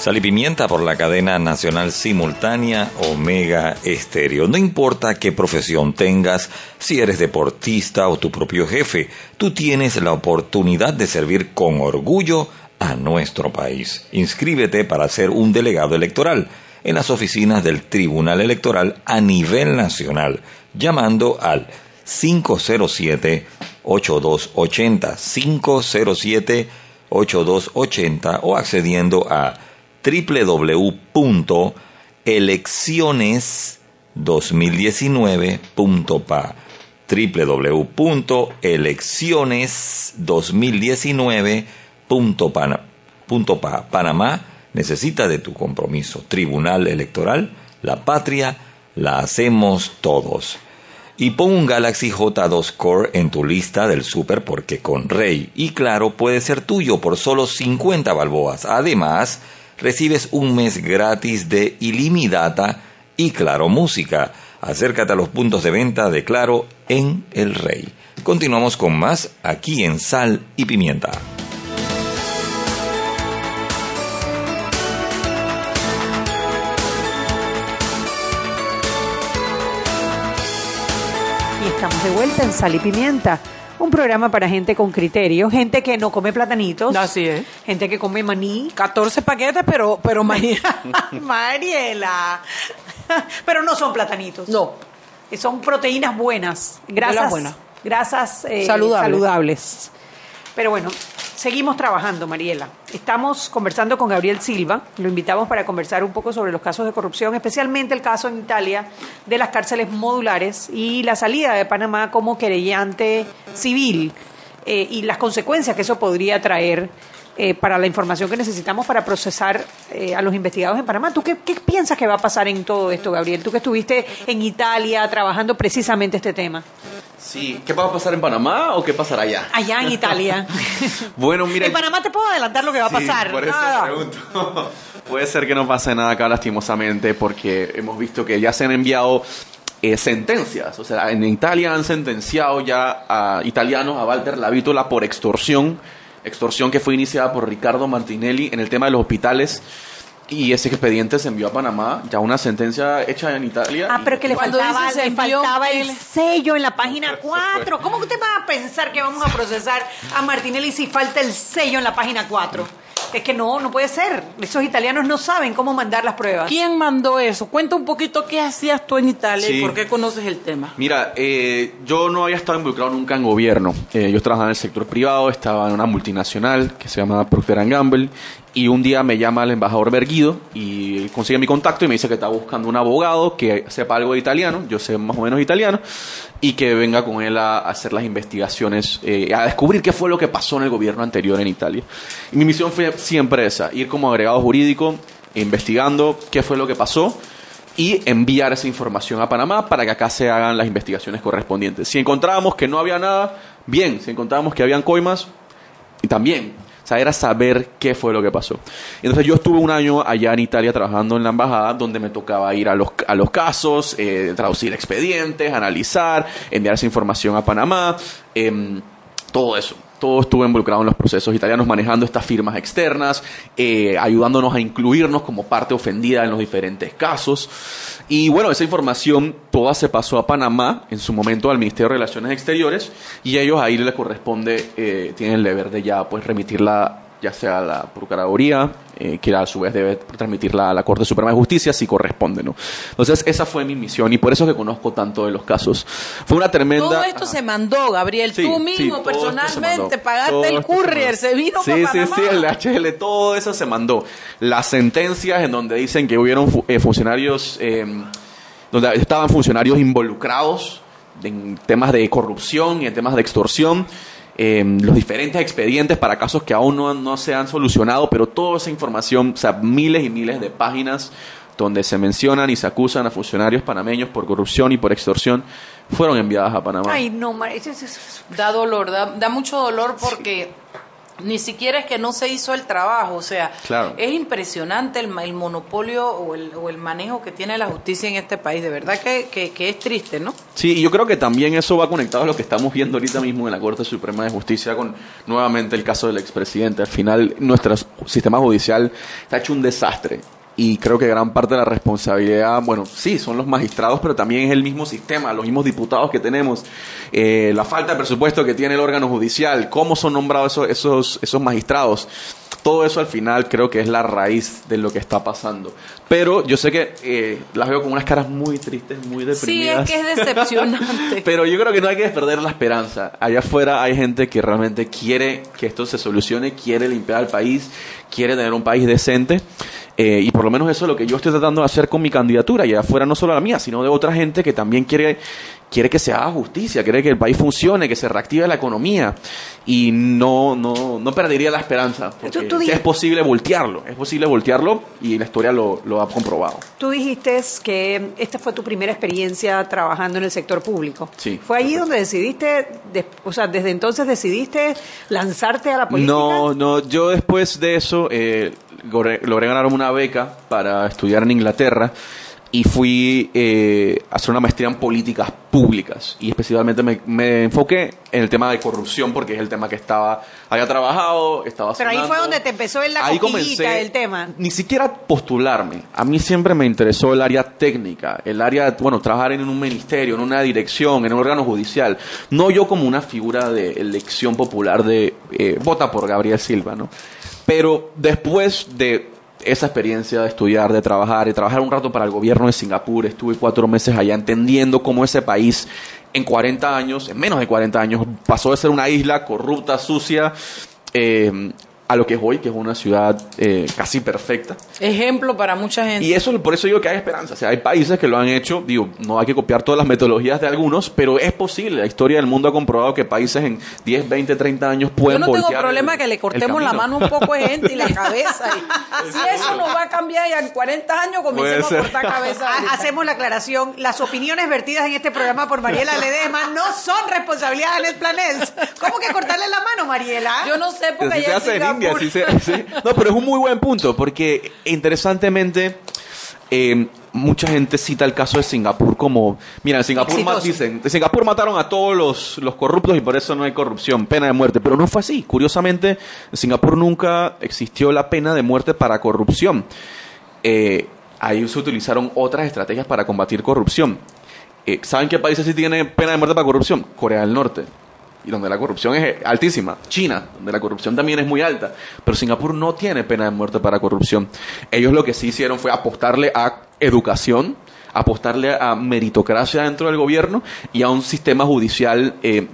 Sal y pimienta por la cadena nacional simultánea Omega Estéreo. No importa qué profesión tengas, si eres deportista o tu propio jefe, tú tienes la oportunidad de servir con orgullo a nuestro país. Inscríbete para ser un delegado electoral en las oficinas del Tribunal Electoral a nivel nacional, llamando al 507-8280, 507-8280 o accediendo a www.elecciones2019.pa www.elecciones2019.pa Panamá necesita de tu compromiso. Tribunal Electoral, la patria, la hacemos todos. Y pon un Galaxy J2 Core en tu lista del super porque con Rey y Claro puede ser tuyo por solo 50 balboas. Además, recibes un mes gratis de ilimitada y Claro Música. Acércate a los puntos de venta de Claro en El Rey. Continuamos con más aquí en Sal y Pimienta. Y estamos de vuelta en Sal y Pimienta, un programa para gente con criterio, gente que no come platanitos. Así es. Gente que come maní. 14 paquetes, pero, pero maní. Mariela. Pero no son platanitos. No. Son proteínas buenas, grasas, buenas. grasas eh, Saludables. saludables. Pero bueno, seguimos trabajando, Mariela. Estamos conversando con Gabriel Silva. Lo invitamos para conversar un poco sobre los casos de corrupción, especialmente el caso en Italia de las cárceles modulares y la salida de Panamá como querellante civil eh, y las consecuencias que eso podría traer eh, para la información que necesitamos para procesar eh, a los investigados en Panamá. ¿Tú qué, qué piensas que va a pasar en todo esto, Gabriel? Tú que estuviste en Italia trabajando precisamente este tema. Sí, ¿qué va a pasar en Panamá o qué pasará allá? Allá en Italia. Bueno, mira. En Panamá te puedo adelantar lo que va a pasar. por eso Nada. pregunto. Puede ser que no pase nada acá lastimosamente porque hemos visto que ya se han enviado eh, sentencias. O sea, en Italia han sentenciado ya a italianos a Walter Lavítola por extorsión. Extorsión que fue iniciada por Ricardo Martinelli en el tema de los hospitales. Y ese expediente se envió a Panamá, ya una sentencia hecha en Italia. Ah, pero que le faltaba, dice le faltaba el el- sello en la página 4. ¿Cómo que usted va a pensar que vamos a procesar a Martinelli si falta el sello en la página 4? Es que no, no puede ser. Esos italianos no saben cómo mandar las pruebas. ¿Quién mandó eso? Cuenta un poquito qué hacías tú en Italia y por qué conoces el tema. Mira, eh, yo no había estado involucrado nunca en gobierno. Eh, yo trabajaba en el sector privado, estaba en una multinacional que se llama Procter Gamble Y un día me llama el embajador Berguido y consigue mi contacto y me dice que está buscando un abogado que sepa algo de italiano, yo sé más o menos italiano, y que venga con él a hacer las investigaciones, eh, a descubrir qué fue lo que pasó en el gobierno anterior en Italia. Y mi misión fue siempre esa, ir como agregado jurídico, investigando qué fue lo que pasó y enviar esa información a Panamá para que acá se hagan las investigaciones correspondientes. Si encontrábamos que no había nada, bien, si encontrábamos que habían coimas, y también. Sea, era saber qué fue lo que pasó. Entonces yo estuve un año allá en Italia trabajando en la embajada, donde me tocaba ir a los, a los casos, eh, traducir expedientes, analizar, enviar esa información a Panamá, em, todo eso. Todo estuvo involucrado en los procesos italianos, manejando estas firmas externas, eh, ayudándonos a incluirnos como parte ofendida en los diferentes casos. Y bueno, esa información toda se pasó a Panamá, en su momento al Ministerio de Relaciones Exteriores, y ellos ahí les corresponde, eh, tienen el deber de ya pues remitirla ya sea la Procuraduría, eh, que a su vez debe transmitirla a la Corte Suprema de Justicia si corresponde, ¿no? Entonces, esa fue mi misión y por eso es que conozco tanto de los casos. Fue una tremenda... Todo esto se mandó, Gabriel, Sí, tú sí, mismo se personalmente pagaste Todo el se courier, mandó. se vino Sí, para sí, Panamá. sí, el HL, todo eso se mandó. Las sentencias en donde dicen que hubieron fu- eh, funcionarios, eh, donde estaban funcionarios involucrados en temas de corrupción y en temas de extorsión, eh, los diferentes expedientes para casos que aún no, no se han solucionado, pero toda esa información, o sea, miles y miles de páginas donde se mencionan y se acusan a funcionarios panameños por corrupción y por extorsión, fueron enviadas a Panamá. Ay, no, Mar- eso- eso- eso- Da dolor, da, da mucho dolor porque ni siquiera es que no se hizo el trabajo, o sea, Claro. es impresionante el, el monopolio o el, o el manejo que tiene la justicia en este país, de verdad que, que, que es triste, ¿no? Sí, y yo creo que también eso va conectado a lo que estamos viendo ahorita mismo en la Corte Suprema de Justicia con nuevamente el caso del expresidente. Al final, nuestro sistema judicial está hecho un desastre. Y creo que gran parte de la responsabilidad, bueno, sí, son los magistrados, pero también es el mismo sistema, los mismos diputados que tenemos, eh, la falta de presupuesto que tiene el órgano judicial, cómo son nombrados esos, esos, esos magistrados. Todo eso al final creo que es la raíz de lo que está pasando. Pero yo sé que eh, las veo con unas caras muy tristes, muy Sí, deprimidas. es que es decepcionante. Pero yo creo que no hay que perder la esperanza. Allá afuera hay gente que realmente quiere que esto se solucione, quiere limpiar al país, quiere tener un país decente. Eh, y por lo menos eso es lo que yo estoy tratando de hacer con mi candidatura. Y afuera no solo la mía, sino de otra gente que también quiere, quiere que se haga justicia, quiere que el país funcione, que se reactive la economía. Y no, no, no perdería la esperanza. Porque Tú- tú es posible voltearlo. Es posible voltearlo y la historia lo, lo ha comprobado. Tú dijiste que esta fue tu primera experiencia trabajando en el sector público. Sí, ¿Fue allí donde decidiste, de- o sea, desde entonces decidiste lanzarte a la política? No, no, yo después de eso eh, logré, ganarme una beca para estudiar en Inglaterra y fui eh, a hacer una maestría en políticas públicas y especialmente me, me enfoqué en el tema de corrupción porque es el tema que estaba, había trabajado, estaba Pero ahí fue donde te empezó en la Ahí comencé- del tema. Ni siquiera postularme. A mí siempre me interesó el área técnica, el área, bueno, trabajar en un ministerio, en una dirección, en un órgano judicial. No yo como una figura de elección popular de eh, vota por Gabriel Silva, ¿no? Pero después de esa experiencia de estudiar, de trabajar, de trabajar un rato para el gobierno de Singapur, estuve cuatro meses allá entendiendo cómo ese país en 40 años, en menos de 40 años, pasó de ser una isla corrupta, sucia, eh, a lo que es hoy, que es una ciudad eh, casi perfecta. Ejemplo para mucha gente. Y eso, por eso digo que hay esperanza. O sea, hay países que lo han hecho. Digo, no hay que copiar todas las metodologías de algunos, pero es posible. La historia del mundo ha comprobado que países en 10, 20, 30 años Yo pueden no tengo problema el- que le cortemos la mano un poco de gente y la cabeza. y- si eso nos va a cambiar ya en 40 años, comencemos a cortar cabeza. Ha- Hacemos la aclaración, las opiniones vertidas en este programa por Mariela Ledesma no son responsabilidad de Net Planels. ¿Cómo que cortarle la mano, Mariela? Yo no sé porque sí se allá hace en se-. No, pero es un muy buen punto, porque interesantemente eh, mucha gente cita el caso de Singapur como, mira, en Singapur dicen, en Singapur mataron a todos los, los corruptos y por eso no hay corrupción, pena de muerte, pero no fue así. Curiosamente, en Singapur nunca existió la pena de muerte para corrupción. Eh, ahí se utilizaron otras estrategias para combatir corrupción. Eh, ¿Saben qué países sí tienen pena de muerte para corrupción? Corea del Norte. Y donde la corrupción es altísima. China, donde la corrupción también es muy alta. Pero Singapur no tiene pena de muerte para corrupción. Ellos lo que sí hicieron fue apostarle a educación, apostarle a meritocracia dentro del gobierno y a un sistema judicial eh,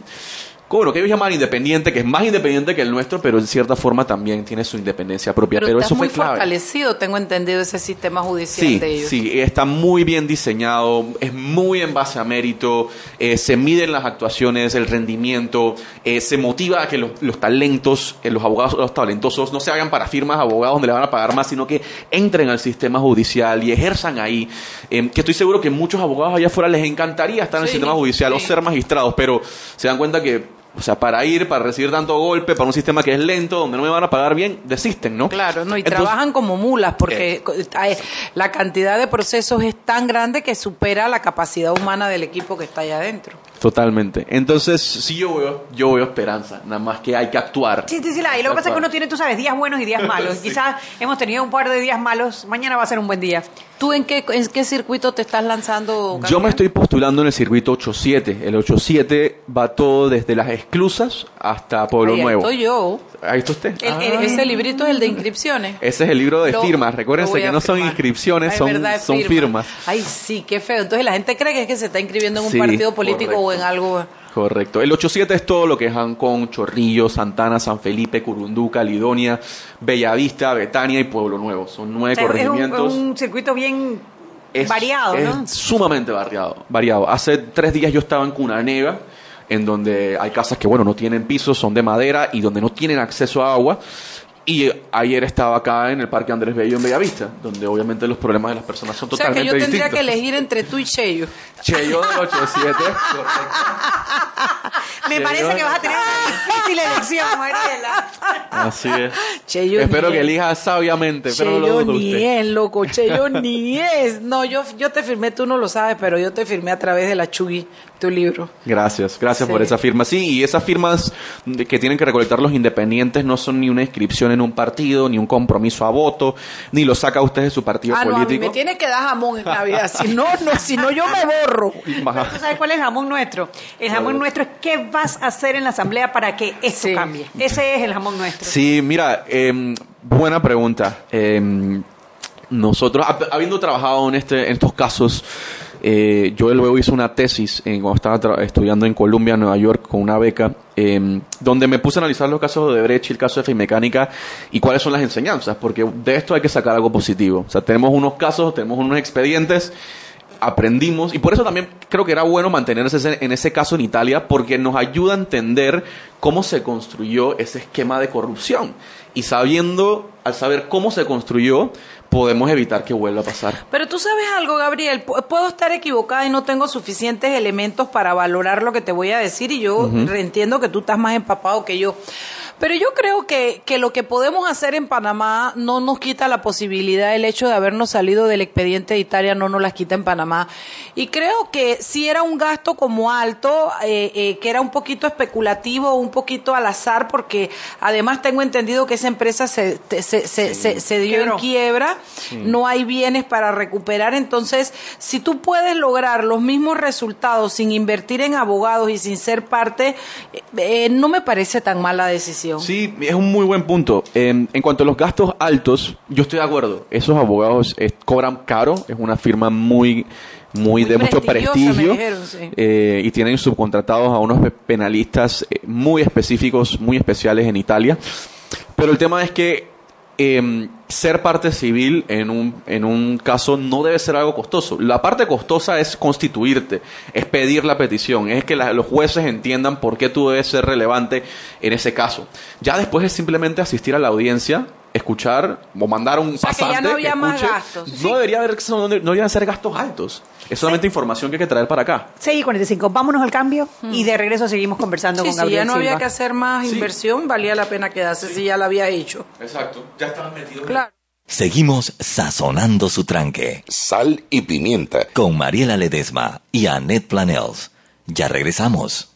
bueno, que ellos llaman independiente, que es más independiente que el nuestro, pero en cierta forma también tiene su independencia propia. Pero, Pero, eso está fue muy clave. fortalecido, tengo entendido, ese sistema judicial Sí, de ellos. sí, está muy bien diseñado, es muy en base a mérito, eh, se miden las actuaciones, el rendimiento, eh, se motiva a que los, los talentos, eh, los abogados, los talentosos no se hagan para firmas abogados donde le van a pagar más, sino que entren al sistema judicial y ejerzan ahí. Eh, que estoy seguro que muchos abogados allá afuera les encantaría estar en el sistema judicial o ser magistrados, pero se dan cuenta que o sea, para ir, para recibir tanto golpe, para un sistema que es lento, donde no me van a pagar bien, desisten, ¿no? Claro, no, y Entonces- trabajan como mulas porque hay- la cantidad de procesos es tan grande que supera la capacidad humana del equipo que está allá adentro. Totalmente. Entonces, sí yo veo, yo veo esperanza, nada más que hay que actuar. Sí, sí, sí, la- y lo que pasa es que uno tiene, tú sabes, días buenos y días malos. Quizás hemos tenido un par de días malos, mañana va a ser un buen día. ¿Tú en qué, en qué circuito te estás lanzando? Yo me estoy postulando en el circuito 87. El 87 va todo desde las exclusas hasta Pueblo Ahí Nuevo. estoy yo. Ahí está usted. El- el- Ah. ese librito es el de inscripciones. Ese es el libro de Lo- firmas. Recuérdense que no son inscripciones, Ay, son, verdad, son firma. firmas. Ay, sí, qué feo. Entonces la gente cree que es que se está inscribiendo en un Sí, partido político o en correcto. algo. Correcto. El 87 es todo lo que es Ancón, Chorrillo, Santana, San Felipe, Curundú, Caledonia, Bellavista, Betania y Pueblo Nuevo. Son nueve O sea, es un, corregimientos. un circuito bien es, variado, es ¿no? sumamente variado, variado. Hace tres días yo estaba en Cunanega, en donde hay casas que, bueno, no tienen pisos, son de madera y donde no tienen acceso a agua. Y ayer estaba acá en el Parque Andrés Bello en Bellavista, donde obviamente los problemas de las personas son O sea que totalmente yo tendría distintos. que elegir entre tú y Cheyo. Cheyo del 87. Me parece que vas a tener una difícil elección, Mariela. Así es. Cheyo Espero que es. elijas sabiamente, pero no lo Cheyo dudo ni usted. es, loco. Cheyo ni es. No, yo, yo te firmé, tú no lo sabes, pero yo te firmé a través de la Chugui, tu libro. Gracias, gracias Sí. por esa firma. Sí, y esas firmas que tienen que recolectar los independientes no son ni una inscripción en un partido, ni un compromiso a voto, ni lo saca usted de su partido Ah, no, a mí político. me tiene que dar jamón en Navidad. Si no, no, si no yo me borro. ¿Tú sabes cuál es el jamón nuestro? El jamón nuestro es qué vas a hacer en la asamblea para que esto cambie. Ese es el jamón nuestro. Sí, mira, em, buena pregunta. Em, nosotros, hab- habiendo trabajado en, este, en estos casos, eh, yo luego hice una tesis en, cuando estaba estudiando en Columbia, Nueva York, con una beca, em, donde me puse a analizar los casos de Brecht y el caso de Mecánica y cuáles son las enseñanzas, porque de esto hay que sacar algo positivo. O sea, tenemos unos casos, tenemos unos expedientes aprendimos y por eso también creo que era bueno mantenerse en ese caso en Italia porque nos ayuda a entender cómo se construyó ese esquema de corrupción y sabiendo al saber cómo se construyó podemos evitar que vuelva a pasar Pero tú sabes algo, Gabriel, Pu- puedo estar equivocada y no tengo suficientes elementos para valorar lo que te voy a decir y yo Ujú. entiendo que tú estás más empapado que yo. Pero yo creo que, que lo que podemos hacer en Panamá no nos quita la posibilidad, el hecho de habernos salido del expediente de Italia no nos las quita en Panamá. Y creo que si era un gasto como alto, eh, eh, que era un poquito especulativo, un poquito al azar, porque además tengo entendido que esa empresa se, se, se, se, se dio Quebró. en quiebra, Sí. no hay bienes para recuperar. Entonces, si tú puedes lograr los mismos resultados sin invertir en abogados y sin ser parte, eh, eh, no me parece tan mala decisión. Sí, es un muy buen punto. En, en cuanto a los gastos altos, yo estoy de acuerdo. Esos abogados eh, cobran caro, es una firma muy, muy, de mucho prestigio dijeron, sí. eh, y tienen subcontratados a unos pe- penalistas eh, muy específicos, muy especiales en Italia. Pero el tema es que em, ser parte civil en un, en un caso no debe ser algo costoso. La parte costosa es constituirte, es pedir la petición, es que la- los jueces entiendan por qué tú debes ser relevante en ese caso. Ya después es simplemente asistir a la audiencia, escuchar o mandar un sea, que ya pasante no había más escuche. gastos. No debería haber, no, no deberían ser gastos altos. Es solamente información que hay que traer para acá. 6 y 45, vámonos al cambio y de regreso seguimos conversando Sí, con si Gabriel ya no había que hacer más inversión, valía la pena quedarse si ya la había hecho. Exacto. Ya estaban metidos. Claro. Seguimos sazonando su tranque. Sal y pimienta. Con Mariela Ledesma y Annette Planels. Ya regresamos.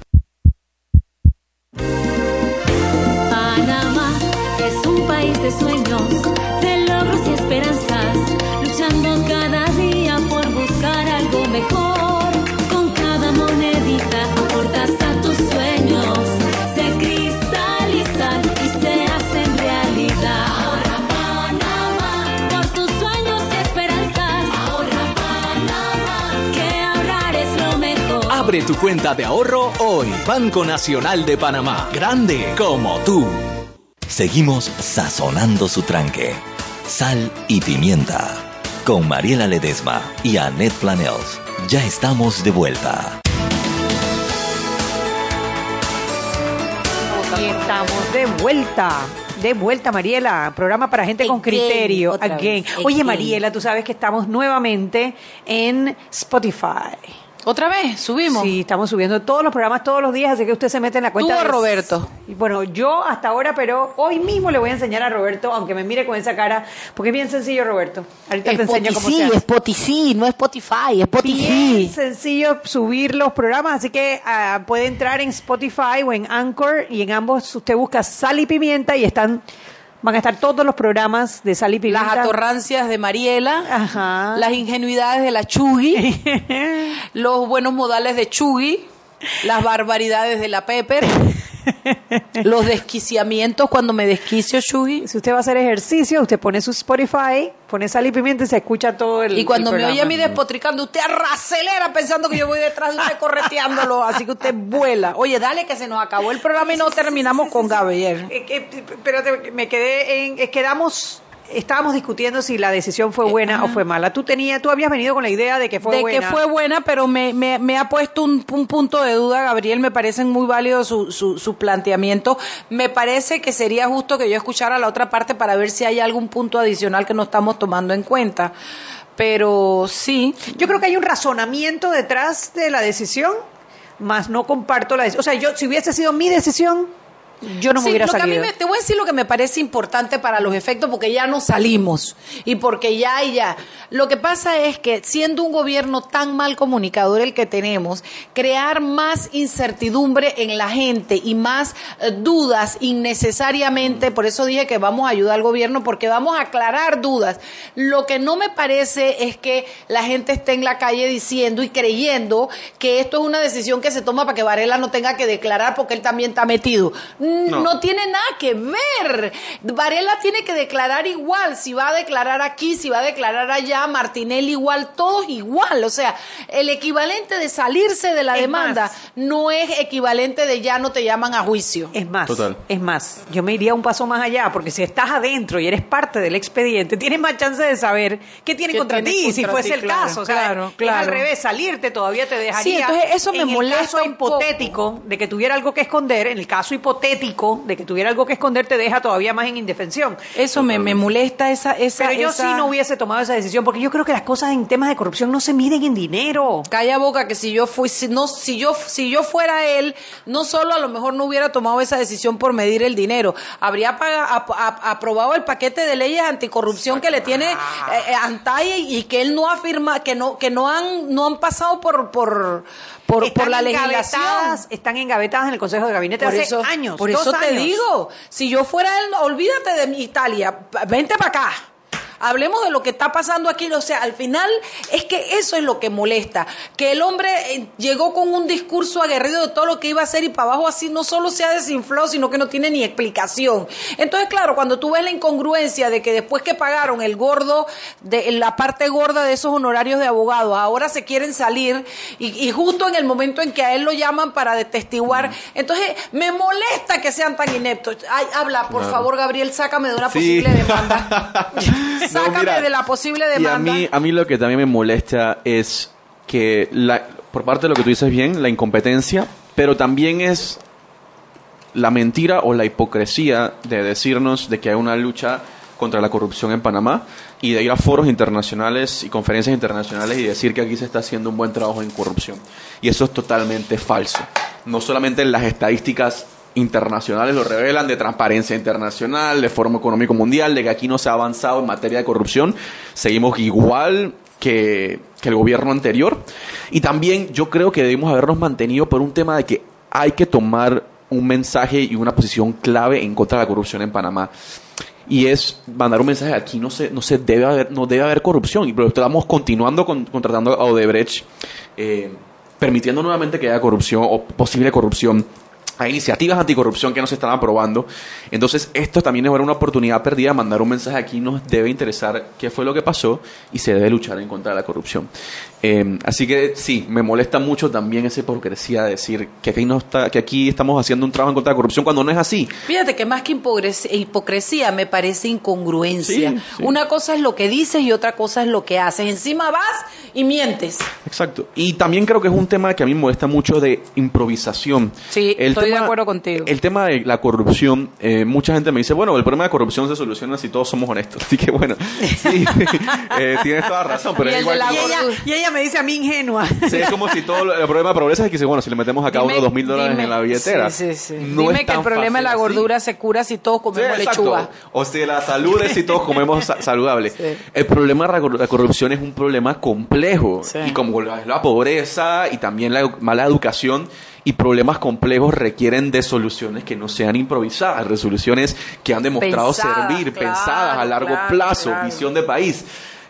Abre tu cuenta de ahorro hoy. Banco Nacional de Panamá. Grande como tú. Seguimos sazonando su tranque. Sal y pimienta. Con Mariela Ledesma y Annette Planels. Ya estamos de vuelta. Y estamos de vuelta. De vuelta, Mariela. Programa para gente con criterio. Again. vez, Oye, again. Mariela, tú sabes que estamos nuevamente en Spotify. ¿Otra vez? ¿Subimos? Sí, estamos subiendo todos los programas todos los días, así que usted se mete en la cuenta. Tú o de- Roberto. Y Bueno, yo hasta ahora, pero hoy mismo le voy a enseñar a Roberto, aunque me mire con esa cara, porque es bien sencillo, Roberto. Ahorita te enseño cómo se hace. Spotify, no Spotify, es Bien sencillo subir los programas, así que ah, puede entrar en Spotify o en Anchor y en ambos usted busca Sal y Pimienta y están van a estar todos los programas de Sal y Pimienta. Las atorrancias de Mariela, Ajá. las ingenuidades de la Chugui, los buenos modales de Chugui, las barbaridades de la Pepper, los desquiciamientos cuando me desquicio Chugui. Si usted va a hacer ejercicio, usted pone su Spotify, pone Sal y Pimienta y se escucha todo el Y cuando el me oye a mí despotricando, usted arracelera pensando que yo voy detrás de usted correteándolo, así que usted vuela. Oye, dale que se nos acabó el programa y no terminamos con Gabriel. Eh, eh, pero te- me quedé en. eh, quedamos. Estábamos discutiendo si la decisión fue buena o fue mala. Tú tenías, tú habías venido con la idea de que fue de buena. que fue buena, pero me, me, me ha puesto un, un punto de duda, Gabriel. Me parecen muy válidos su, su, su planteamiento. Me parece que sería justo que yo escuchara la otra parte para ver si hay algún punto adicional que no estamos tomando en cuenta. Pero sí. Yo creo que hay un razonamiento detrás de la decisión, más no comparto la decisión. O sea, yo si hubiese sido mi decisión, yo no me Sí, hubiera lo que a mí salido. me- te voy a decir lo que me parece importante para los efectos, porque ya no salimos y porque ya y ya. Lo que pasa es que siendo un gobierno tan mal comunicador el que tenemos, crear más incertidumbre en la gente y más eh, dudas innecesariamente, por eso dije que vamos a ayudar al gobierno, porque vamos a aclarar dudas. Lo que no me parece es que la gente esté en la calle diciendo y creyendo que esto es una decisión que se toma para que Varela no tenga que declarar porque él también está metido. No. No tiene nada que ver. Varela tiene que declarar igual, si va a declarar aquí, si va a declarar allá, Martinelli igual, todos igual. O sea, el equivalente de salirse de la Es demanda más. no es equivalente de ya no te llaman a juicio. Es más, Total. es más, yo me iría un paso más allá, porque si estás adentro y eres parte del expediente, tienes más chance de saber qué tiene ¿Qué contra ti, si fuese el Claro, caso. O sea, claro, es al revés, salirte todavía te dejaría. Sí, entonces eso me en molesta el caso un poco. hipotético de que tuviera algo que esconder, en el caso hipotético de que tuviera algo que esconder, te deja todavía más en indefensión. Eso me, me molesta esa, esa, Pero yo esa- sí no hubiese tomado esa decisión, porque yo creo que las cosas en temas de corrupción no se miden en dinero. Calla boca que si yo fui, si no, si yo, si yo fuera él, no solo a lo mejor no hubiera tomado esa decisión por medir el dinero, habría paga- ap- ap- aprobado el paquete de leyes anticorrupción que le tiene eh, eh, y que él no afirma, que no, que no han, no han pasado por, por, por, por la legislación. Están engavetadas en el Consejo de Gabinete Por hace eso, años. por Dos eso te digo, si yo fuera él, olvídate de mi Italia, vente para acá. Hablemos de lo que está pasando aquí. O sea, al final es que eso es lo que molesta. Que el hombre eh, llegó con un discurso aguerrido de todo lo que iba a hacer y para abajo así no solo se ha desinflado, sino que no tiene ni explicación. Entonces, claro, cuando tú ves la incongruencia de que después que pagaron el gordo, de la parte gorda de esos honorarios de abogados, ahora se quieren salir y, y justo en el momento en que a él lo llaman para detestiguar, entonces me molesta que sean tan ineptos. Ay, habla, por Claro. favor, Gabriel, sácame de una Sí. posible demanda. Sácame mira, de la posible Y a demanda. mí, a mí lo que también me molesta es que, la, por parte de lo que tú dices bien, la incompetencia, pero también es la mentira o la hipocresía de decirnos de que hay una lucha contra la corrupción en Panamá y de ir a foros internacionales y conferencias internacionales y decir que aquí se está haciendo un buen trabajo en corrupción. Y eso es totalmente falso. No solamente las estadísticas internacionales lo revelan, de transparencia internacional, de Foro Económico Mundial, de que aquí no se ha avanzado en materia de corrupción. Seguimos igual que, el gobierno anterior. Y también yo creo que debemos habernos mantenido por un tema de que hay que tomar un mensaje y una posición clave en contra de la corrupción en Panamá. Y es mandar un mensaje aquí no se, no se debe haber, no debe haber corrupción. Y estamos continuando con, contratando a Odebrecht, eh, permitiendo nuevamente que haya corrupción o posible corrupción. Hay iniciativas anticorrupción que no se están aprobando. Entonces, esto también es una oportunidad perdida. Mandar un mensaje aquí nos debe interesar qué fue lo que pasó y se debe luchar en contra de la corrupción. Eh, así que sí, me molesta mucho también esa hipocresía de decir que aquí, no está, que aquí estamos haciendo un trabajo en contra de la corrupción cuando no es así. Fíjate que más que hipocresía, me parece incongruencia. Sí, sí. Una cosa es lo que dices y otra cosa es lo que haces. Encima vas y mientes. Exacto. Y también creo que es un tema que a mí me molesta mucho de improvisación. Sí, El estoy de tema- acuerdo contigo. El tema de la corrupción, eh, mucha gente me dice, bueno, el problema de corrupción se soluciona si todos somos honestos. Así que bueno, sí, eh, tienes toda razón, pero y, es de igual la que- y ella, y ella me dice a mí ingenua. Sí, es como si todo el problema de pobreza es que, dice, bueno, si le metemos a cada uno dos mil dólares en la billetera. Sí, sí, sí. no Dime es que el problema de la así. gordura se cura si todos comemos lechuga. O si la salud es si todos comemos sa- saludable. El problema de la cor- la corrupción es un problema complejo. Y como la, la pobreza y también la mala educación y problemas complejos requieren de soluciones que no sean improvisadas, resoluciones que han demostrado servir, claro, pensadas a largo claro, plazo, claro. visión de país.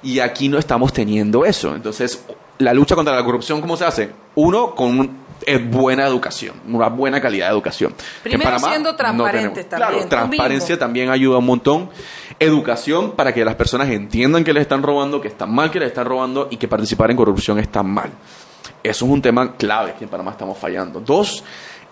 Y aquí no estamos teniendo eso. Entonces, la lucha contra la corrupción, ¿cómo se hace? Uno, con un- eh, buena educación, una buena calidad de educación. En Primero Panamá siendo transparentes también, Claro, transparencia también ayuda un montón. Educación para que las personas entiendan que les están robando, que está mal que les están robando y que participar en corrupción está mal. Eso es un tema clave que en Panamá estamos fallando. Dos,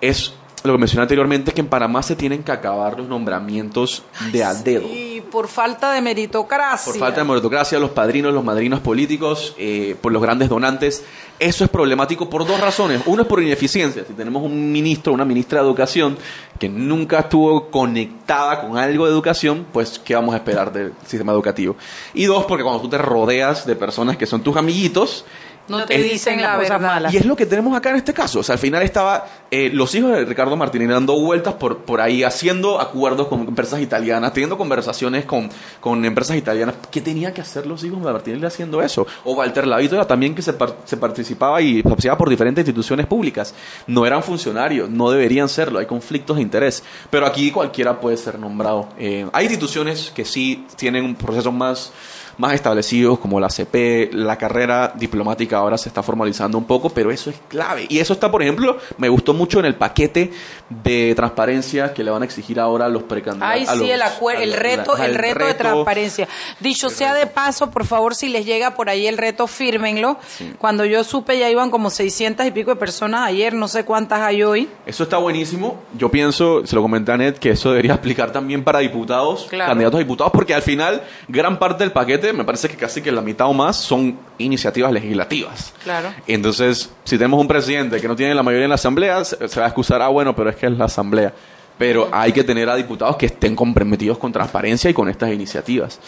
es lo que mencioné anteriormente, que en Panamá se tienen que acabar los nombramientos de a dedo. Por falta de meritocracia. Por falta de meritocracia, los padrinos, los madrinos políticos, eh, por los grandes donantes. Eso es problemático por dos razones. Uno es por ineficiencia. Si tenemos un ministro, una ministra de educación que nunca estuvo conectada con algo de educación, pues ¿qué vamos a esperar del sistema educativo? Y dos, porque cuando tú te rodeas de personas que son tus amiguitos, No te es- dicen la verdad. malas. y es lo que tenemos acá en este caso. O sea, al final estaba eh, los hijos de Ricardo Martinelli dando vueltas por, por ahí, haciendo acuerdos con empresas italianas, teniendo conversaciones con, con empresas italianas. ¿Qué tenían que hacer los hijos de Martinelli haciendo eso? O Walter Lavito era también que se, par- se participaba y participaba por diferentes instituciones públicas. No eran funcionarios, no deberían serlo, hay conflictos de interés. Pero aquí cualquiera puede ser nombrado. Eh, hay instituciones que sí tienen un proceso más más establecidos como la CP, la carrera diplomática ahora se está formalizando un poco, pero eso es clave. Y eso está, por ejemplo, me gustó mucho en el paquete de transparencia que le van a exigir ahora a los precandidatos. Ay, a sí, los- el, reto, la- el reto de transparencia. Dicho sea de paso, por favor, si les llega por ahí el reto, fírmenlo. Cuando yo supe ya iban como 600 y pico de personas ayer, no sé cuántas hay hoy. Eso está buenísimo. Yo pienso, se lo comenté a Ned, que eso debería aplicar también para diputados, Claro. candidatos a diputados, porque al final gran parte del paquete, me parece que casi que la mitad o más, son iniciativas legislativas. Claro. Entonces, si tenemos un presidente que no tiene la mayoría en la asamblea, se, se va a excusar, ah, bueno, pero es que es la asamblea. Pero hay que tener a diputados que estén comprometidos con transparencia y con estas iniciativas.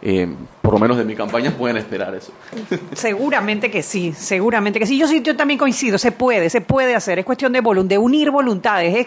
Eh, por lo menos de mi campaña pueden esperar eso. Seguramente que sí, seguramente que sí. Yo sí, yo también coincido, se puede, se puede hacer. Es cuestión de, volun- de unir voluntades es-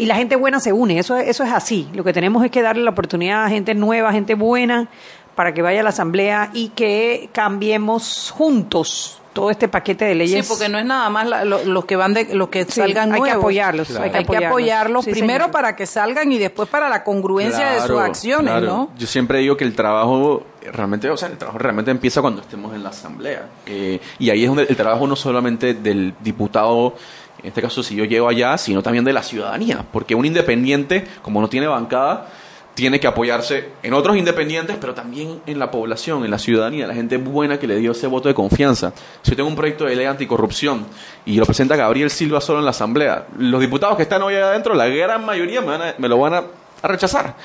y la gente buena se une. Eso, eso es así. Lo que tenemos es que darle la oportunidad a gente nueva, gente buena, para que vaya a la Asamblea y que cambiemos juntos todo este paquete de leyes. Sí, porque no es nada más la- lo- los que van de los que Sí, salgan hay que apoyarlos, hay que Hay que apoyarlos. Sí, primero señor. para que salgan y después para la congruencia de sus acciones, claro. ¿no? Yo siempre digo que el trabajo realmente, o sea, el trabajo realmente empieza cuando estemos en la asamblea. Eh, y ahí es donde el trabajo no solamente del diputado, en este caso si yo llego allá, sino también de la ciudadanía. Porque un independiente, como no tiene bancada, tiene que apoyarse en otros independientes, pero también en la población, en la ciudadanía, la gente buena que le dio ese voto de confianza. Si yo tengo un proyecto de ley anticorrupción y lo presenta Gabriel Silva solo en la Asamblea, los diputados que están hoy adentro, la gran mayoría me, van a- me lo van a, a rechazar.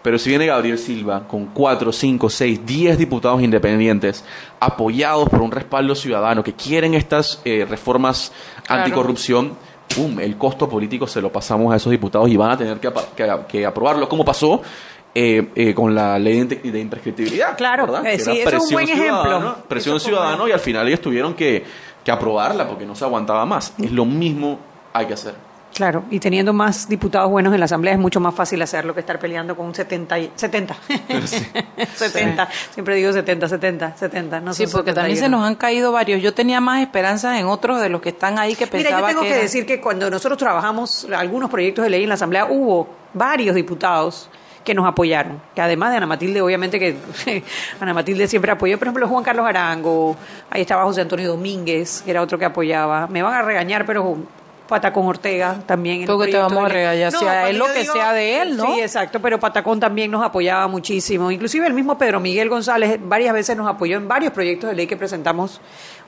Pero si viene Gabriel Silva con 4, 5, 6, 10 diputados independientes apoyados por un respaldo ciudadano que quieren estas eh, reformas Claro. anticorrupción, ¡pum! el costo político se lo pasamos a esos diputados y van a tener que, que- que aprobarlo, como pasó eh, eh, con la ley de, de imprescriptibilidad. Claro, ¿verdad? eh, sí, eso es un buen presión ejemplo. ciudadana, Presión Eso ciudadana y al final ellos tuvieron que, que aprobarla porque no se aguantaba más. Es lo mismo hay que hacer. Claro, y teniendo más diputados buenos en la Asamblea es mucho más fácil hacerlo que estar peleando con un 70. y- 70. 70. Siempre digo 70, 70, 70. No Sí, porque también se 71. nos han caído varios. Yo tenía más esperanzas en otros de los que están ahí que Mira, yo pensaba tengo que, era- decir que cuando nosotros trabajamos algunos proyectos de ley en la Asamblea, hubo varios diputados que nos apoyaron, que además de Ana Matilde, obviamente que Ana Matilde siempre apoyó, por ejemplo, Juan Carlos Arango, ahí estaba José Antonio Domínguez, que era otro que apoyaba. Me van a regañar, pero Patacón Ortega también. Porque te vamos a de ley. regañar, si a cuando él lo que sea de él, ¿no? Sí, exacto, pero Patacón también nos apoyaba muchísimo. Inclusive el mismo Pedro Miguel González varias veces nos apoyó en varios proyectos de ley que presentamos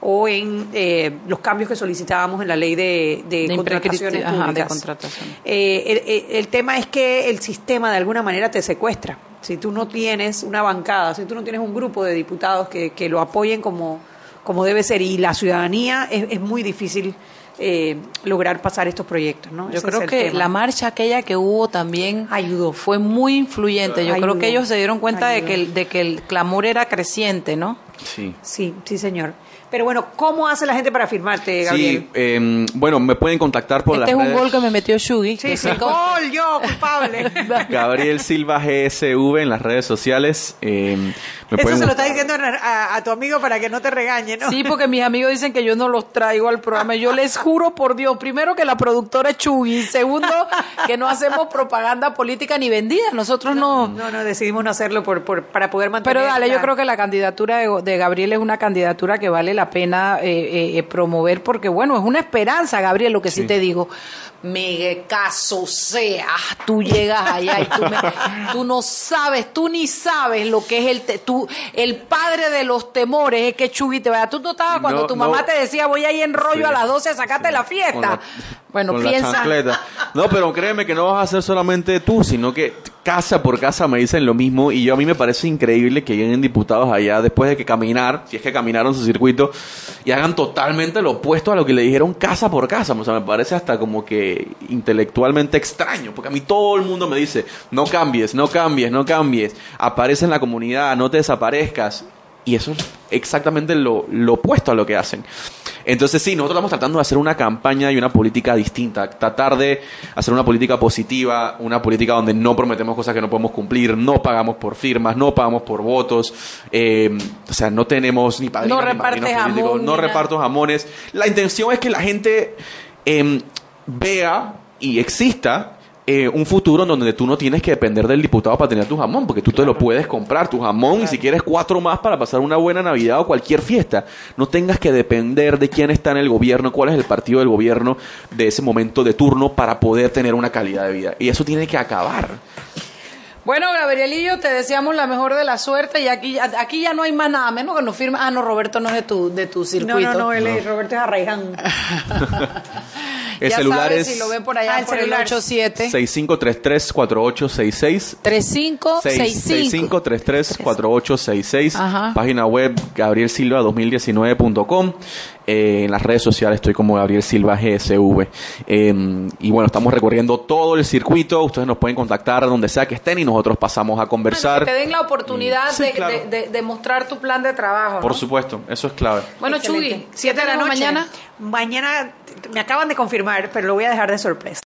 o en eh, los cambios que solicitábamos en la ley de, de De contrataciones imprescripti- ajá, de públicas. contratación. Eh, el, el- el tema es que el sistema de alguna manera te secuestra. Si tú no tienes una bancada, si tú no tienes un grupo de diputados que, que lo apoyen como, como debe ser y la ciudadanía, es, es muy difícil eh, lograr pasar estos proyectos. ¿no? Yo Ese creo que tema. la marcha aquella que hubo también ayudó. Fue muy influyente. Yo creo que ellos se dieron cuenta de que, el, de que el clamor era creciente, ¿no? Sí. Sí, sí, señor. Pero bueno, ¿cómo hace la gente para firmarte, Gabriel? Sí, eh, bueno, me pueden contactar por Este las es un redes. gol que me metió Shugi. Sí, sí, gol, yo, culpable. Gabriel Silva GSV en las redes sociales. eh, me Eso pueden se lo estás diciendo a, a tu amigo para que no te regañe, ¿no? Sí, porque mis amigos dicen que yo no los traigo al programa. Yo les juro por Dios, primero que la productora es Chugi, segundo que no hacemos propaganda política ni vendida. Nosotros no. No, no, decidimos no hacerlo por, por, para poder mantener. Pero dale, yo creo que la candidatura de, de Gabriel es una candidatura que vale la pena eh, eh, eh, promover porque, bueno, es una esperanza, Gabriel, lo que sí, te digo. Me caso sea, tú llegas allá y tú, me- tú no sabes, tú ni sabes lo que es el te- tú, el padre de los temores es que Chugui te vaya. Tú no estabas cuando No, tu mamá no. te decía voy ahí en rollo Sí, a las 12 a sacarte la fiesta. La- bueno, piensa. No, pero créeme que no vas a hacer solamente tú, sino que casa por casa me dicen lo mismo y yo a mí me parece increíble que lleguen diputados allá después de que caminar, si es que caminaron su circuito, y hagan totalmente lo opuesto a lo que le dijeron casa por casa. O sea, me parece hasta como que intelectualmente extraño, porque a mí todo el mundo me dice, no cambies, no cambies, no cambies, aparece en la comunidad, no te desaparezcas. Y eso es exactamente lo, lo opuesto a lo que hacen. Entonces sí, nosotros estamos tratando de hacer una campaña y una política distinta, tratar de hacer una política positiva, una política donde no prometemos cosas que no podemos cumplir, no pagamos por firmas, no pagamos por votos, eh, o sea, no tenemos ni padrinos No ni repartes jamón, no reparto jamones. La intención es que la gente eh, vea y exista eh, un futuro en donde tú no tienes que depender del diputado para tener tu jamón, porque tú te lo puedes comprar, tu jamón, y si quieres cuatro más para pasar una buena Navidad o cualquier fiesta. No tengas que depender de quién está en el gobierno, cuál es el partido del gobierno de ese momento de turno para poder tener una calidad de vida. Y eso tiene que acabar. Bueno, Gabrielillo, te deseamos la mejor de la suerte y aquí, aquí ya no hay más nada, menos que nos firme. Ah, no, Roberto no es de tu, de tu No, circuito. no, no, él es Roberto es Arraiján. El ya celular sabes, es si lo ven por allá Ah, el por celular. el 87 6533-4866. 3565 6533-4866. Ajá. Página web gabrielsilva2019.com. Eh, en las redes sociales estoy como Gabriel Silva GSV. Eh, y bueno, estamos recorriendo todo el circuito. Ustedes nos pueden contactar donde sea que estén y nosotros pasamos a conversar. Que te den la oportunidad Sí, de, claro. de- de- de mostrar tu plan de trabajo. ¿no? Por supuesto, eso es clave. Bueno, Excelente. Chugui, siete de la noche. mañana. Mañana me acaban de confirmar, pero lo voy a dejar de sorpresa.